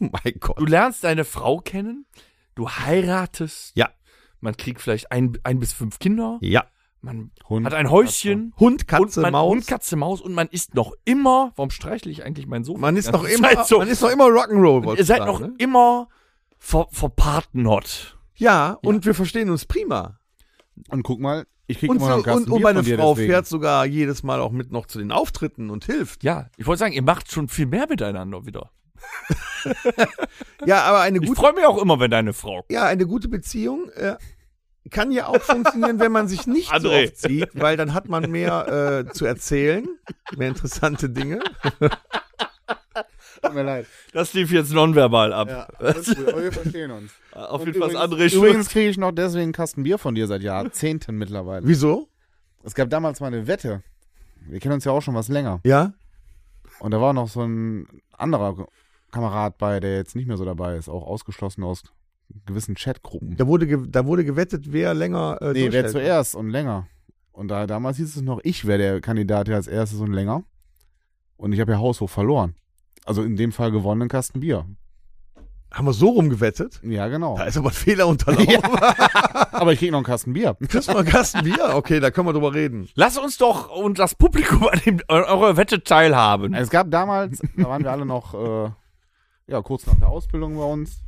C: Oh mein Gott.
B: Du lernst deine Frau kennen, du heiratest.
C: Ja.
B: Man kriegt vielleicht ein, ein bis fünf Kinder.
C: Ja.
B: Man
D: Hund,
B: hat ein Häuschen.
C: Hund, Katze,
B: und man,
C: Maus.
B: Hund, Katze, Maus. Und man ist noch immer. Warum streichle ich eigentlich meinen Sohn?
C: man ist noch immer,
B: so?
C: man ist noch immer Rock'n'Roll.
B: Ihr
C: ich
B: seid
C: sagen,
B: noch
C: ne?
B: immer ver, verpartnert.
C: Ja, und wir verstehen uns prima.
D: Und guck mal, ich krieg
C: Und,
D: immer
C: so,
D: noch Kasten
C: und, und meine
D: von dir
C: Frau
D: deswegen.
C: fährt sogar jedes Mal auch mit noch zu den Auftritten und hilft.
B: Ja, ich wollte sagen, ihr macht schon viel mehr miteinander wieder.
C: Ja, aber eine
B: Ich
C: gute,
B: freue mich auch immer, wenn deine Frau.
C: ja, eine gute Beziehung äh, kann ja auch funktionieren, wenn man sich nicht so
B: André.
C: oft sieht, weil dann hat man mehr äh, zu erzählen, mehr interessante Dinge.
D: Tut mir leid.
B: Das lief jetzt nonverbal ab.
D: Ja, alles gut, aber wir verstehen uns.
B: Auf
D: Und
B: jeden Fall andere ist
D: Übrigens kriege ich noch deswegen einen Kasten Bier von dir seit Jahrzehnten mittlerweile.
C: Wieso?
D: Es gab damals mal eine Wette. Wir kennen uns ja auch schon was länger.
C: Ja?
D: Und da war noch so ein anderer Kamerad bei, der jetzt nicht mehr so dabei ist, auch ausgeschlossen aus gewissen Chatgruppen.
C: Da wurde, ge da wurde gewettet, wer länger äh,
D: Nee, wer zuerst und länger. Und da, damals hieß es noch, ich wäre der Kandidat, der als erstes und länger. Und ich habe ja haushoch verloren. Also in dem Fall gewonnen, einen Kasten Bier.
C: Haben wir so rumgewettet?
D: Ja, genau.
C: Da ist aber ein Fehler unterlaufen.
D: Aber ich krieg noch einen Kasten Bier.
C: Kriegst du mal einen Kasten Bier? Okay, da können wir drüber reden.
B: Lass uns doch und das Publikum an dem, an eurer Wette teilhaben.
D: Es gab damals, da waren wir alle noch, äh, ja, kurz nach der Ausbildung bei uns.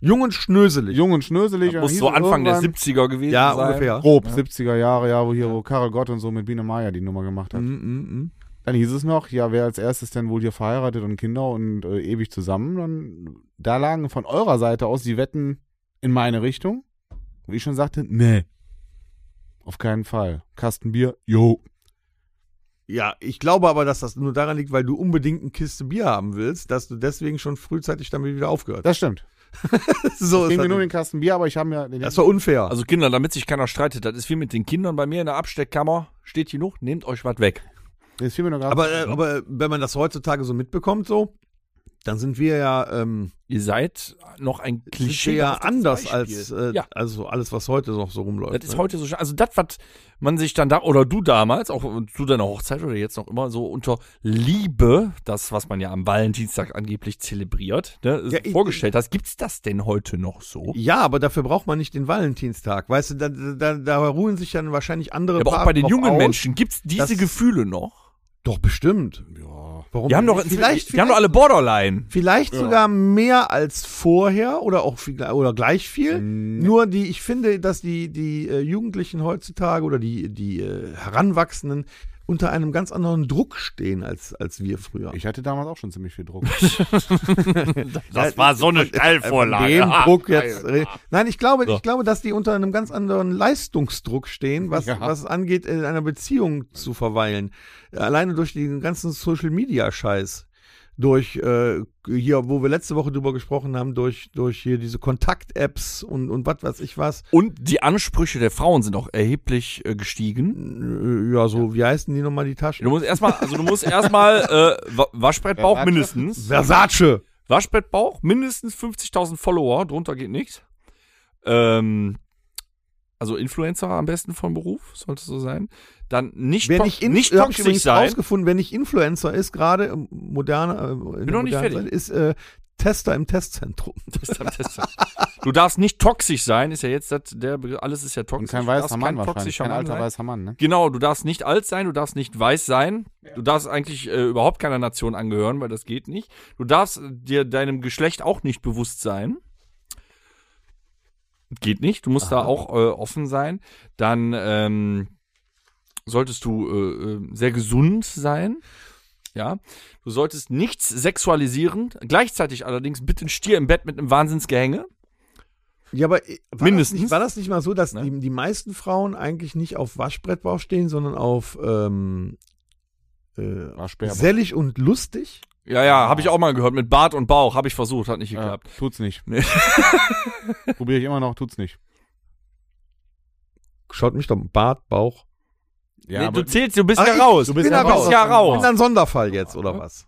C: Jung und schnöselig.
D: Jung und schnöselig. und
B: Muss so Anfang der
D: irgendwann-
B: 70er gewesen
C: Ja,
B: sein.
C: ungefähr.
D: Grob, 70er Jahre, ja, wo hier, wo Karel Gott und so mit Biene Meier die Nummer gemacht hat.
C: Mm, mm, mm.
D: Dann hieß es noch, ja, wer als erstes denn wohl hier verheiratet und Kinder und äh, ewig zusammen, dann, da lagen von eurer Seite aus die Wetten in meine Richtung. Wie ich schon sagte, nee. Auf keinen Fall. Kasten Bier, jo.
C: Ja, ich glaube aber, dass das nur daran liegt, weil du unbedingt eine Kiste Bier haben willst, dass du deswegen schon frühzeitig damit wieder aufgehört
D: Das stimmt.
C: So
D: Es ging mir nur den Kasten Bier, aber ich habe mir den
C: das war unfair.
B: Also Kinder, damit sich keiner streitet, das ist wie mit den Kindern bei mir in der Absteckkammer. Steht genug, nehmt euch was weg.
D: Das fiel mir gerade
C: aber, äh, aber wenn man das heutzutage so mitbekommt, so, dann sind wir ja, ähm,
B: Ihr seid noch ein Klischee.
C: ja anders als äh,
B: ja,
C: also alles, was heute noch so rumläuft.
B: das ist
C: ne?
B: heute so. Also das, was man sich dann da, oder du damals, auch zu deiner Hochzeit oder jetzt noch immer so unter Liebe, das, was man ja am Valentinstag angeblich zelebriert, ne,
C: Ja, ich-
B: vorgestellt hast, gibt's das denn heute noch so?
C: Ja, aber dafür braucht man nicht den Valentinstag. Weißt du, da, da, da ruhen sich dann wahrscheinlich andere
B: aber auch
C: Paare
B: bei den jungen
C: aus.
B: Menschen gibt's diese Gefühle noch?
C: Doch, bestimmt.
D: Ja.
C: Warum
B: Die haben doch,
C: nicht? vielleicht,
B: die haben doch alle Borderline.
C: Vielleicht
D: Ja.
C: sogar mehr als vorher oder auch viel, oder gleich viel.
D: Nee.
C: Nur die, ich finde, dass die, die äh, Jugendlichen heutzutage oder die, die äh, Heranwachsenden unter einem ganz anderen Druck stehen als, als wir früher.
D: Ich hatte damals auch schon ziemlich viel Druck.
B: Das war so eine
C: Von dem Druck jetzt. Nein, ich glaube,
B: So.
C: ich glaube, dass die unter einem ganz anderen Leistungsdruck stehen, was,
D: Ja.
C: was es angeht, in einer Beziehung zu verweilen. Alleine durch den ganzen Social Media Scheiß. Durch äh, hier, wo wir letzte Woche drüber gesprochen haben, durch, durch hier diese Kontakt-Apps und, und was weiß ich was.
B: Und die Ansprüche der Frauen sind auch erheblich äh, gestiegen.
C: Äh, Ja, so, wie heißen die nochmal die Taschen?
B: Du musst erstmal, also du musst erstmal äh, Wa- Waschbrettbauch
D: Ja,
B: mindestens.
C: Versace!
B: Waschbrettbauch, mindestens 50.000 Follower, drunter geht nichts. Ähm, also Influencer am besten vom Beruf, sollte so sein. Dann nicht,
C: Wer
B: to
C: nicht, in,
B: nicht
C: ich
B: toxisch
C: übrigens
B: sein.
C: rausgefunden, wer nicht Influencer ist, gerade im moderne, äh, in der
B: noch nicht
C: modernen
B: fertig.
C: Zeit, ist äh, Tester im Testzentrum.
B: Test am Test. Du darfst nicht toxisch sein, ist ja jetzt das, der Begriff, alles ist ja toxisch.
D: Und kein weißer Mann
B: kein
D: wahrscheinlich.
B: toxischer
D: Kein
B: Mann
D: alter weißer Mann, ne?
B: Genau, du darfst nicht alt sein, du darfst nicht weiß sein, du darfst eigentlich äh, überhaupt keiner Nation angehören, weil das geht nicht. Du darfst dir deinem Geschlecht auch nicht bewusst sein. Geht nicht, du musst da auch äh, offen sein. Dann ähm, solltest du äh, äh, sehr gesund sein. Ja, du solltest nichts sexualisieren. Gleichzeitig allerdings bitte ein Stier im Bett mit einem Wahnsinnsgehänge.
C: Ja, aber äh, war
B: Mindestens.
C: Das nicht, war das nicht mal so, dass
B: Ne?
C: die, die meisten Frauen eigentlich nicht auf Waschbrettbauch stehen, sondern auf ähm, äh, gesellig und lustig?
B: Ja, ja, habe ich auch mal gehört. Mit Bart und Bauch habe ich versucht, hat nicht
D: Ja,
B: geklappt.
D: tut's nicht.
B: Nee.
D: Probiere ich immer noch, tut's nicht.
C: Schaut mich doch Bart, Bauch.
D: Ja,
B: nee,
D: aber
B: du zählst, du bist
C: Ach,
B: ja
C: ich-
B: raus.
C: du
B: Du
C: bist
B: bist
C: ja
B: ja
C: raus.
B: ja raus.
C: bin ein Sonderfall jetzt, oder was?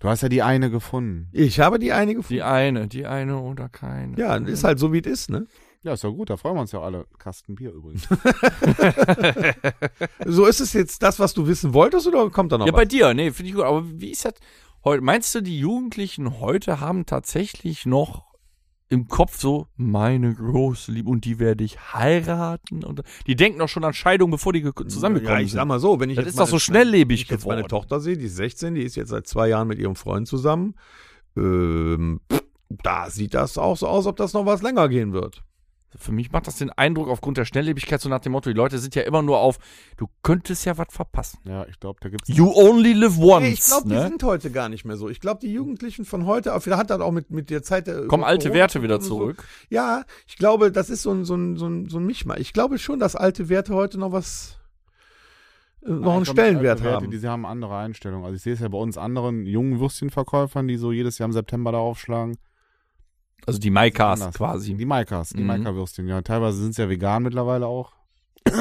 D: du hast ja die eine gefunden.
C: Ich habe die eine gefunden.
B: Die eine, die eine oder keine.
C: Ja, ist halt so, wie es ist, ne?
D: Ja, ist doch gut, da freuen wir uns ja alle. Kasten Bier übrigens.
C: So ist es jetzt das, was du wissen wolltest, oder kommt da noch
B: Ja,
C: was?
B: bei dir, nee, finde ich gut. Aber wie ist das heute? Meinst du, die Jugendlichen heute haben tatsächlich noch im Kopf so meine große Liebe und die werde ich heiraten? Und die denken doch schon an Scheidung, bevor die ge- zusammengekommen
C: ja, ich
B: sind.
C: sag mal so, wenn ich
B: Das
C: jetzt
B: ist doch
C: meine-
B: so schnelllebig
C: wenn ich jetzt meine
B: geworden.
C: Tochter sehe, die ist 16, die ist jetzt seit zwei Jahren mit ihrem Freund zusammen. Ähm, da sieht das auch so aus, ob das noch was länger gehen wird.
B: Für mich macht das den Eindruck aufgrund der Schnelllebigkeit so nach dem Motto, die Leute sind ja immer nur auf, du könntest ja was verpassen.
D: ja, ich glaube, da gibt's.
B: You only live once.
C: Nee, ich glaube, die
B: ne?
C: sind heute gar nicht mehr so. Ich glaube, die Jugendlichen von heute, auch vielleicht hat das auch mit, mit der Zeit der
B: Kommen alte
C: Corona
B: Werte wieder
C: und so.
B: zurück.
C: Ja, ich glaube, das ist so ein, so ein, so ein, so ein Mischmasch. Ich glaube schon, dass alte Werte heute noch was, äh, noch einen Stellenwert
D: Werte,
C: haben.
D: Die sie haben andere Einstellungen. Also ich sehe es ja bei uns anderen jungen Würstchenverkäufern, die so jedes Jahr im September da aufschlagen.
B: Also die Maikas quasi.
D: Die Maikas, die
B: Mhm.
D: Maika-Würstchen. Ja, teilweise sind sie ja vegan mittlerweile auch.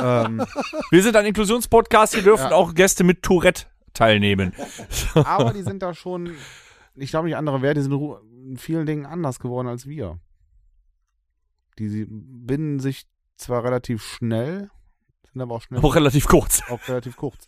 D: ähm,
B: Wir sind ein Inklusionspodcast, hier dürfen
D: Ja.
B: auch Gäste mit Tourette teilnehmen.
D: aber die sind da schon, ich glaube nicht andere Werte, die sind in vielen Dingen anders geworden als wir. Die binden sich zwar relativ schnell, sind aber auch schnell
B: Auch relativ kurz.
D: auch relativ kurz.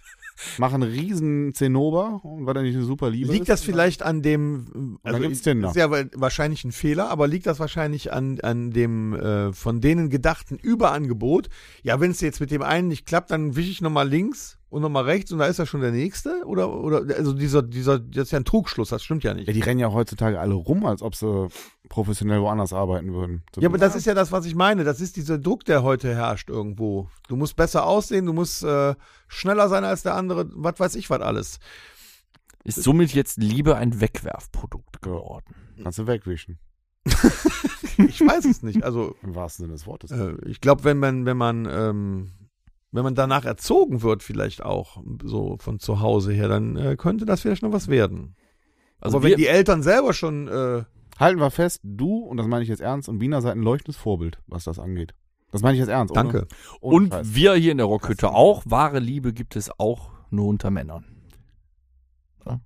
D: Machen riesen Zinnober und weil er nicht eine super Liebe
C: Liegt
D: ist,
C: das vielleicht an dem, also
D: gibt's Tinder.
C: ist ja wa- wahrscheinlich ein Fehler, aber liegt das wahrscheinlich an, an dem äh, von denen gedachten Überangebot? Ja, wenn es jetzt mit dem einen nicht klappt, dann wische ich nochmal links und nochmal rechts und da ist ja schon der nächste? Oder, oder, also dieser, dieser, das ist ja ein Trugschluss, das stimmt ja nicht.
D: Ja, die rennen ja heutzutage alle rum, als ob sie professionell woanders arbeiten würden.
C: Ja, aber das ist ja das, was ich meine. Das ist dieser Druck, der heute herrscht irgendwo. Du musst besser aussehen, du musst äh, schneller sein als der andere, was weiß ich was alles.
B: Ist somit jetzt Liebe ein Wegwerfprodukt geworden.
D: Kannst du wegwischen.
C: Ich weiß es nicht. Also
D: Im wahrsten Sinne des Wortes.
C: äh, ich glaube, wenn man, wenn man, ähm, wenn man danach erzogen wird, vielleicht auch so von zu Hause her, dann äh, könnte das vielleicht noch was werden.
B: Also
C: Aber wenn die Eltern selber schon äh,
D: Halten wir fest, du, und das meine ich jetzt ernst, und Bina seid ein leuchtendes Vorbild, was das angeht. Das meine ich jetzt ernst.
C: Danke.
D: Ohne
B: und
D: Scheiß.
B: wir hier in der Rockhütte auch. Wahre Liebe gibt es auch nur unter Männern.
D: Äh.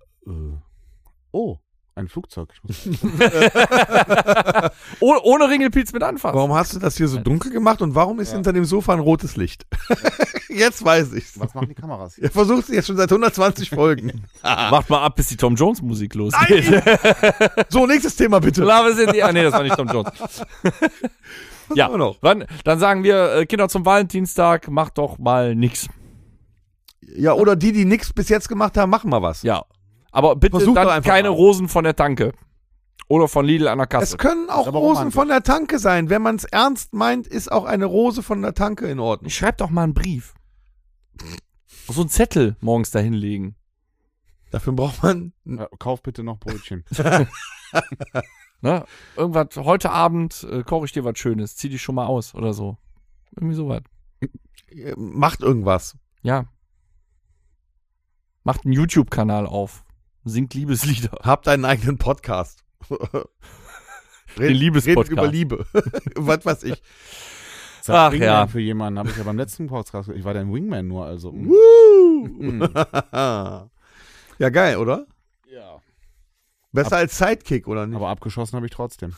D: Oh, ein Flugzeug.
B: Oh, ohne Ringelpilz mit anfassen.
C: Warum hast du das hier so dunkel gemacht und warum ist
D: Ja.
C: hinter dem Sofa ein rotes Licht? jetzt weiß ich's.
D: Was machen die Kameras hier?
C: Ihr versucht es jetzt schon seit 120 Folgen.
B: Macht mal ab, bis die Tom Jones Musik losgeht.
C: So, nächstes Thema bitte.
B: Love sind die. Ah, nee, das war nicht Tom Jones. ja,
C: haben wir noch?
B: Wann, dann sagen wir, äh, Kinder zum Valentinstag, macht doch mal nix.
C: Ja, oder die, die nichts bis jetzt gemacht haben, machen mal was.
B: Ja. Aber bitte
C: Versuch
B: dann keine
C: mal.
B: Rosen von der Tanke. Oder von Lidl an der Kasse.
C: Es können auch Rosen von der Tanke sein. Wenn man es ernst meint, ist auch eine Rose von der Tanke in Ordnung.
B: Schreib doch mal einen Brief. So einen Zettel morgens dahinlegen.
C: Dafür braucht man.
D: Ja, kauf bitte noch Brötchen.
B: Ne? Irgendwas, heute Abend äh, koche ich dir was Schönes, zieh dich schon mal aus oder so. Irgendwie sowas.
C: Macht irgendwas.
B: Ja. Macht einen YouTube-Kanal auf. Singt Liebeslieder.
C: Habt einen eigenen Podcast.
B: Den Liebespodcast.
C: Redet über Liebe. Was weiß ich.
D: Sag
B: Ach,
D: Wingman
B: ja.
D: für jemanden, habe ich ja beim letzten Podcast, ich war dein Wingman nur, also. mm.
C: Woo! ja, geil, oder?
D: Ja.
C: Besser als Sidekick, oder nicht?
D: Aber abgeschossen habe ich trotzdem.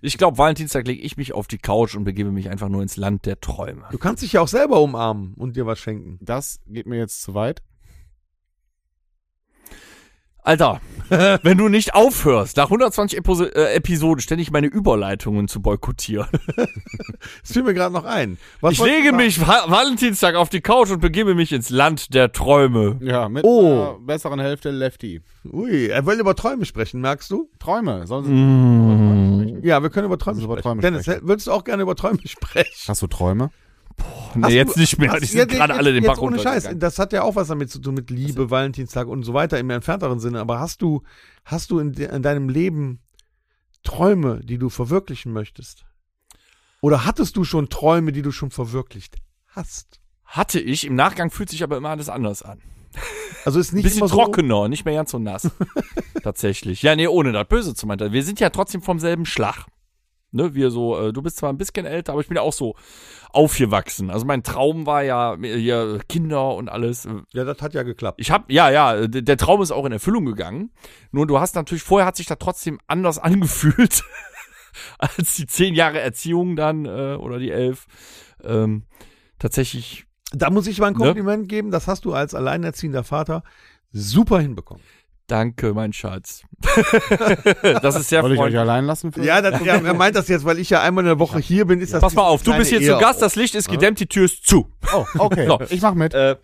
B: Ich glaube, Valentinstag lege ich mich auf die Couch und begebe mich einfach nur ins Land der Träume.
C: Du kannst dich ja auch selber umarmen und dir was schenken.
D: Das geht mir jetzt zu weit.
B: Alter, wenn du nicht aufhörst, nach 120 Episo äh, Episoden ständig meine Überleitungen zu boykottieren.
C: Das fiel mir gerade noch ein. Was
B: ich lege mich Va Valentinstag auf die Couch und begebe mich ins Land der Träume.
D: Ja, mit
C: Oh.
D: einer besseren Hälfte Lefty.
C: Ui, er will über Träume sprechen, merkst du?
D: Träume. Sollen sie
B: Mm.
C: Ja, wir können über Träume
D: uns über
C: sprechen.
D: Träume
C: Dennis,
D: sprechen.
C: würdest du auch gerne über Träume sprechen?
D: Hast du Träume?
B: Nee,
C: Hast
B: jetzt nicht mehr. Die
C: ja,
B: sind gerade
C: jetzt-
B: alle den Bach
C: ohne Scheiß. Das hat ja auch was damit zu tun mit Liebe, Valentinstag und so weiter im entfernteren Sinne. Aber hast du, hast du in, de, in deinem Leben Träume, die du verwirklichen möchtest? Oder hattest du schon Träume, die du schon verwirklicht hast?
B: Hatte ich, im Nachgang fühlt sich aber immer alles anders an.
C: Also ist nicht
B: Bisschen
C: immer so.
B: trockener, nicht mehr ganz so nass. Tatsächlich. Ja, nee, ohne das Böse zu meinen. Wir sind ja trotzdem vom selben Schlag. Ne, wir so, äh, du bist zwar ein bisschen älter, aber ich bin ja auch so aufgewachsen. Also mein Traum war ja, äh, ja Kinder und alles.
C: Ja, das hat ja geklappt.
B: Ich hab, ja, ja, der Traum ist auch in Erfüllung gegangen. Nur du hast natürlich, vorher hat sich das trotzdem anders angefühlt, als die zehn Jahre Erziehung dann, äh, oder die elf. Ähm, tatsächlich,
C: Da muss ich mal ein
B: Ne?
C: Kompliment geben. Das hast du als alleinerziehender Vater super hinbekommen.
B: Danke, mein Schatz. das ist sehr
D: Soll ich euch allein lassen?
C: Ja, das, ja, er meint das jetzt, weil ich ja einmal in der Woche hier bin, ist das.
B: Pass mal auf, du bist hier zu Gast, das Licht ist gedämmt, die Tür ist zu.
D: Oh, okay.
B: So.
D: Ich mach mit.
B: Äh,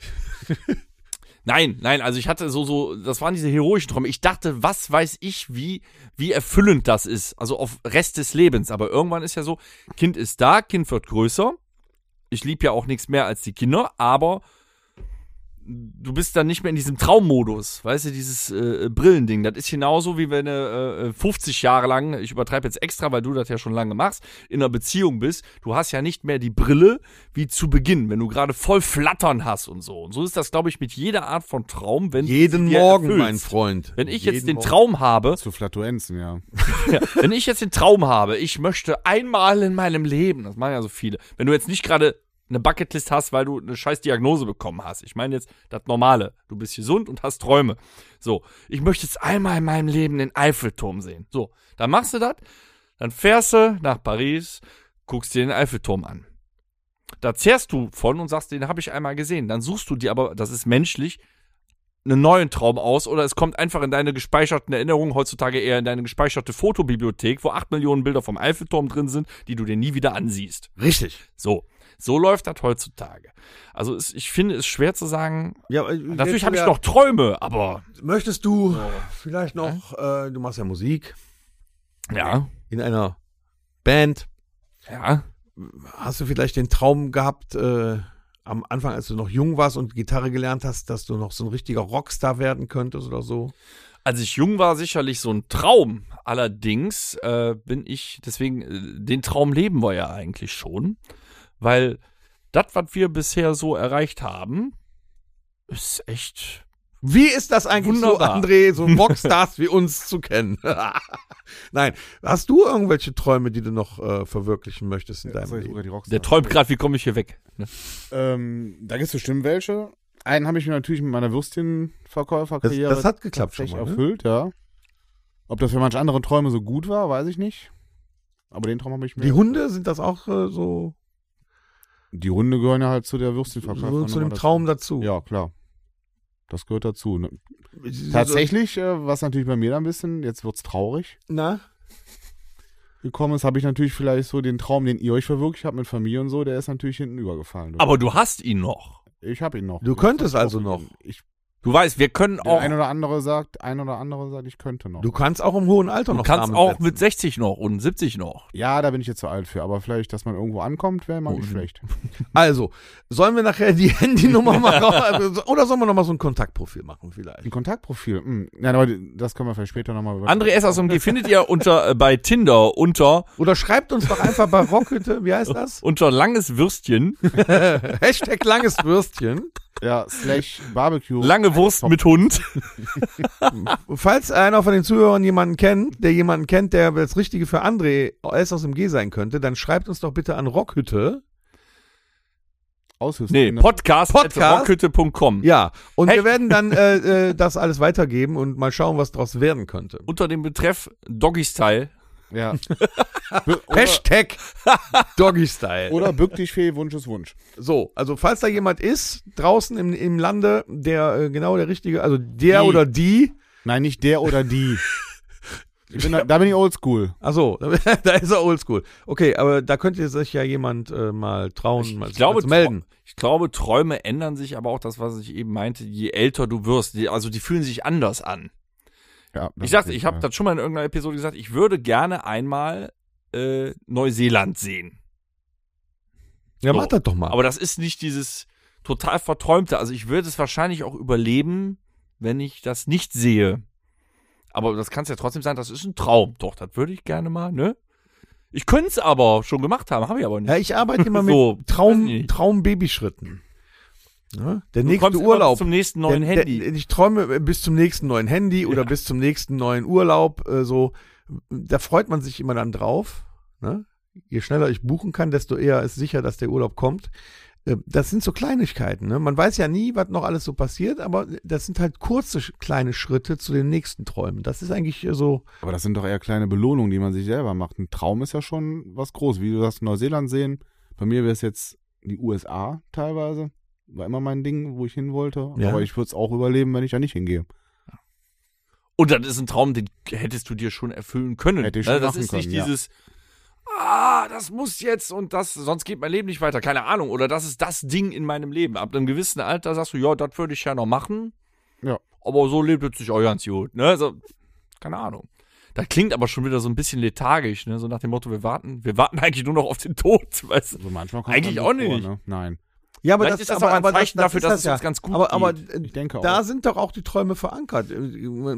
B: nein, nein, also ich hatte so, so, das waren diese heroischen Träume. Ich dachte, was weiß ich, wie, wie erfüllend das ist. Also auf Rest des Lebens. Aber irgendwann ist ja so, Kind ist da, Kind wird größer. Ich lieb ja auch nichts mehr als die Kinder, aber du bist dann nicht mehr in diesem Traummodus, weißt du, dieses äh, Brillending. Das ist genauso wie wenn du äh, 50 Jahre lang, ich übertreibe jetzt extra, weil du das ja schon lange machst, in einer Beziehung bist. Du hast ja nicht mehr die Brille wie zu Beginn, wenn du gerade voll Flattern hast und so. Und so ist das, glaube ich, mit jeder Art von Traum, wenn du
C: Jeden Morgen,
B: erfüllst.
C: mein Freund.
B: Wenn ich jetzt den
C: Morgen.
B: Traum habe,
D: Zu Flatuenzen, ja.
B: ja, wenn ich jetzt den Traum habe, ich möchte einmal in meinem Leben, das machen ja so viele, wenn du jetzt nicht gerade eine Bucketlist hast, weil du eine scheiß Diagnose bekommen hast. Ich meine jetzt das Normale. Du bist gesund und hast Träume. So, ich möchte jetzt einmal in meinem Leben den Eiffelturm sehen. So, dann machst du das, dann fährst du nach Paris, guckst dir den Eiffelturm an. Da zehrst du von und sagst, den habe ich einmal gesehen. Dann suchst du dir aber, das ist menschlich, einen neuen Traum aus oder es kommt einfach in deine gespeicherten Erinnerungen, heutzutage eher in deine gespeicherte Fotobibliothek, wo acht Millionen Bilder vom Eiffelturm drin sind, die du dir nie wieder ansiehst.
C: Richtig.
B: So, so läuft das heutzutage. Also es, ich finde es schwer zu sagen,
C: Ja, äh,
B: natürlich habe ich
C: ja-
B: noch Träume, aber
C: Möchtest du vielleicht noch, äh, du machst ja Musik
B: ja,
C: in einer Band.
B: ja,
C: Hast du vielleicht den Traum gehabt, äh, am Anfang, als du noch jung warst und Gitarre gelernt hast, dass du noch so ein richtiger Rockstar werden könntest oder so?
B: Als ich jung war, sicherlich so ein Traum. Allerdings äh, bin ich, deswegen, äh, den Traum leben wir ja eigentlich schon. Weil das, was wir bisher so erreicht haben, ist echt.
C: Wie ist das eigentlich
B: Wunderbar.
C: so, André, so Rockstars wie uns zu kennen? Nein, hast du irgendwelche Träume, die du noch äh, verwirklichen möchtest in
D: Das
C: deinem Leben?
B: Der träumt gerade, wie komme ich hier weg? Ne?
D: Ähm, da gibt es bestimmt welche. Einen habe ich mir natürlich mit meiner Würstchenverkäuferkarriere
C: Das- das hat geklappt schon mal, ne?
D: erfüllt, ja. Ob das für manche andere Träume so gut war, weiß ich nicht. Aber den Traum habe ich mir.
C: Die Hunde, sind das auch äh, so,
D: Die Hunde gehören ja halt zu der
C: so
D: Würstchenverkäuferin.
C: zu dem Traum dazu?
D: Ja, klar. Das gehört dazu. Ne? Tatsächlich, äh, was natürlich bei mir da ein bisschen, jetzt wird's traurig
C: Na?
D: gekommen ist, habe ich natürlich vielleicht so den Traum, den ihr euch verwirklicht habt mit Familie und so, der ist natürlich hinten übergefallen.
B: Aber du hast ihn noch.
D: ich habe ihn noch.
C: Du
D: Ich
C: könntest also noch.
D: Ich
B: Du weißt, wir können
D: Der
B: auch,
D: ein oder andere sagt, ein oder andere sagt, ich könnte noch.
C: Du kannst auch im hohen Alter
B: du
C: noch
B: kannst
C: Namen
B: auch
C: setzen.
B: mit 60 noch und 70 noch.
D: ja, da bin ich jetzt zu alt für, aber vielleicht, dass man irgendwo ankommt, wäre mal nicht
B: Oh,
D: schlecht.
C: Also, sollen wir nachher die Handynummer mal raus, oder sollen wir noch mal so ein Kontaktprofil machen vielleicht?
D: Ein Kontaktprofil, hm. ja, aber das können wir vielleicht später nochmal
B: André S. aus MG findet ihr unter, äh, bei Tinder unter,
C: Oder schreibt uns doch einfach bei Rockhütte, wie heißt das?
B: unter langes Würstchen,
C: Hashtag langes Würstchen.
D: Ja, slash Barbecue.
B: lange Wurst mit Hund.
C: Falls einer von den Zuhörern jemanden kennt, der jemanden kennt, der das Richtige für André S aus dem G sein könnte, dann schreibt uns doch bitte an Rockhütte.
D: Aushilfs-
B: Nee, Podcast,
C: Podcast?
B: rockhütte.com.
C: Ja, und
B: Hey.
C: wir werden dann äh, äh, das alles weitergeben und mal schauen, was daraus werden könnte.
B: Unter dem Betreff Doggy Style.
D: Ja.
C: Hashtag Doggy Style.
D: oder bück dich Fee, Wunsch ist Wunsch.
C: So, also falls da jemand ist, draußen im, im Lande, der äh, genau der richtige, also der
D: Die.
C: oder die,
D: Nein, nicht der oder die. Ich bin da, da bin ich oldschool.
C: achso, da ist er oldschool. Okay, aber da könnte sich ja jemand äh, mal trauen, mal,
B: Ich glaube,
C: mal zu melden.
B: Ich glaube, Träume ändern sich, aber auch das, was ich eben meinte, je älter du wirst, die, also die fühlen sich anders an.
D: Ja,
B: Ich sagte, ich habe das schon mal in irgendeiner Episode gesagt, ich würde gerne einmal äh, Neuseeland sehen.
C: Ja,
B: So.
C: mach das doch mal.
B: Aber das ist nicht dieses total verträumte. Also ich würde es wahrscheinlich auch überleben, wenn ich das nicht sehe. Aber das kann es ja trotzdem sein, das ist ein Traum. Doch, das würde ich gerne mal, ne? Ich könnte es aber schon gemacht haben, habe ich aber nicht.
C: ja, ich arbeite immer mit
B: So, weiß
C: Traum. Traumbabyschritten. Ja, der
B: Du
C: nächste Urlaub.
B: zum nächsten neuen
C: der,
B: Handy.
C: Der, ich träume bis zum nächsten neuen Handy oder
B: Ja.
C: bis zum nächsten neuen Urlaub. Äh, so, da freut man sich immer dann drauf. Ne? Je schneller ich buchen kann, desto eher ist sicher, dass der Urlaub kommt. Äh, Das sind so Kleinigkeiten. Ne? Man weiß ja nie, was noch alles so passiert, aber das sind halt kurze kleine Schritte zu den nächsten Träumen. Das ist eigentlich äh, so.
D: Aber das sind doch eher kleine Belohnungen, die man sich selber macht. Ein Traum ist ja schon was Großes. Wie du das Neuseeland sehen. Bei mir wäre es jetzt die USA teilweise. War immer mein Ding, wo ich hin wollte.
C: Ja.
D: Aber ich würde es auch überleben, wenn ich da nicht hingehe.
B: Und das ist ein Traum, den hättest du dir schon erfüllen können.
D: Hätte ich
B: Ne,
D: schon
B: das ist nicht
D: können,
B: dieses, ah, das muss jetzt und das, sonst geht mein Leben nicht weiter. Keine Ahnung. Oder das ist das Ding in meinem Leben. Ab einem gewissen Alter sagst du, ja, das würde ich ja noch machen.
D: Ja.
B: Aber so lebt es sich auch ganz gut. Ne? So, keine Ahnung. Das klingt aber schon wieder so ein bisschen lethargisch, ne? So nach dem Motto, wir warten, wir warten eigentlich nur noch auf den Tod, weißt du?
D: Also manchmal kommt
B: Eigentlich auch
D: vor,
B: nicht.
D: Ne? Nein.
C: Ja,
B: Vielleicht ist das aber ein Zeichen dafür,
C: ist
B: dass es
C: ja.
B: uns ganz gut
C: aber, aber
B: geht.
D: Ich denke
C: da
D: auch.
C: sind doch auch die Träume verankert.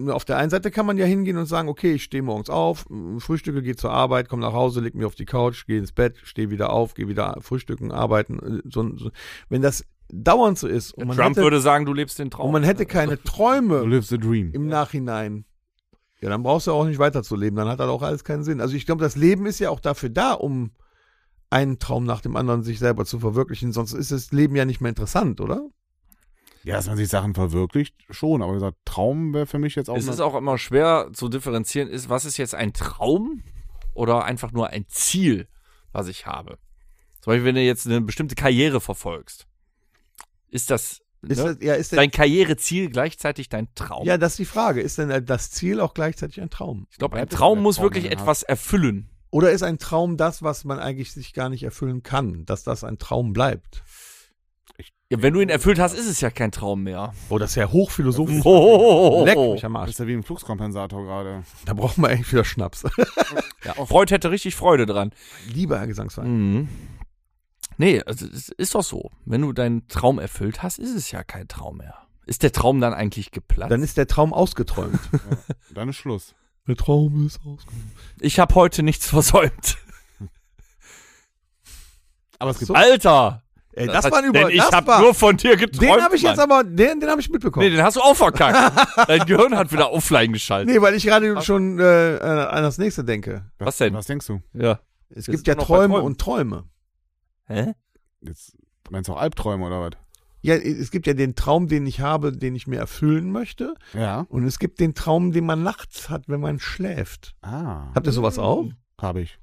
C: Auf der einen Seite kann man ja hingehen und sagen, okay, ich stehe morgens auf, frühstücke, gehe zur Arbeit, komme nach Hause, leg mich auf die Couch, gehe ins Bett, stehe wieder auf, gehe wieder frühstücken, arbeiten. So, so. Wenn das dauernd so ist und man,
B: Trump
C: hätte,
B: würde sagen, du lebst den Traum.
C: und man hätte keine
D: Du
C: Träume
D: live the dream.
C: im Nachhinein, ja, dann brauchst du auch nicht weiterzuleben. Dann hat das auch alles keinen Sinn. Also ich glaube, das Leben ist ja auch dafür da, um einen Traum nach dem anderen sich selber zu verwirklichen. Sonst ist das Leben ja nicht mehr interessant, oder?
D: Ja, dass man sich Sachen verwirklicht, schon. Aber wie gesagt, Traum wäre für mich jetzt auch.
B: es ist auch immer schwer zu differenzieren, ist, was ist jetzt ein Traum oder einfach nur ein Ziel, was ich habe. Zum Beispiel, wenn du jetzt eine bestimmte Karriere verfolgst, ist das,
C: Ist
B: ne,
C: das, ja, ist denn,
B: dein Karriereziel gleichzeitig dein Traum?
C: ja, das ist die Frage. Ist denn das Ziel auch gleichzeitig ein Traum?
B: ich glaube, ein Traum muss
D: Traum,
B: wirklich etwas erfüllen.
C: Oder ist ein Traum das, was man eigentlich sich gar nicht erfüllen kann, dass das ein Traum bleibt?
B: Ja, wenn du ihn erfüllt hast, ist es ja kein Traum mehr.
C: Oh, das ist ja hochphilosophisch.
B: Oh,
C: Leck mich am
D: Das
C: Arsch.
D: ist ja wie ein Fluxkompensator gerade.
C: Da braucht man eigentlich wieder Schnaps.
B: Ja, Freud hätte richtig Freude dran.
C: Lieber Herr Gesangsverein.
B: Mhm. Nee, also es ist doch so. Wenn du deinen Traum erfüllt hast, ist es ja kein Traum mehr. Ist der Traum dann eigentlich geplatzt?
C: Dann ist der Traum ausgeträumt.
D: Dann ist Schluss.
C: Der Traum ist ausgeträumt.
B: ich habe heute nichts versäumt.
D: Aber es gibt
C: So.
B: Alter!
C: Ey, das war ein über
B: Denn ich
C: das
B: habe nur von dir geträumt.
C: Den habe ich jetzt aber, den, den habe ich mitbekommen.
B: Nee, den hast du auch verkackt. Dein Gehirn hat wieder offline geschaltet.
C: Nee, weil ich gerade schon äh, äh, an das nächste denke.
B: Was denn?
D: Was denkst du?
B: Ja.
C: Es gibt ja Träume und Träume.
B: Hä?
D: Jetzt meinst du auch Albträume oder was?
C: Ja, es gibt ja den Traum, den ich habe, den ich mir erfüllen möchte.
D: Ja.
C: Und es gibt den Traum, den man nachts hat, wenn man schläft.
D: Ah,
C: Habt ihr sowas auch?
D: habe ich.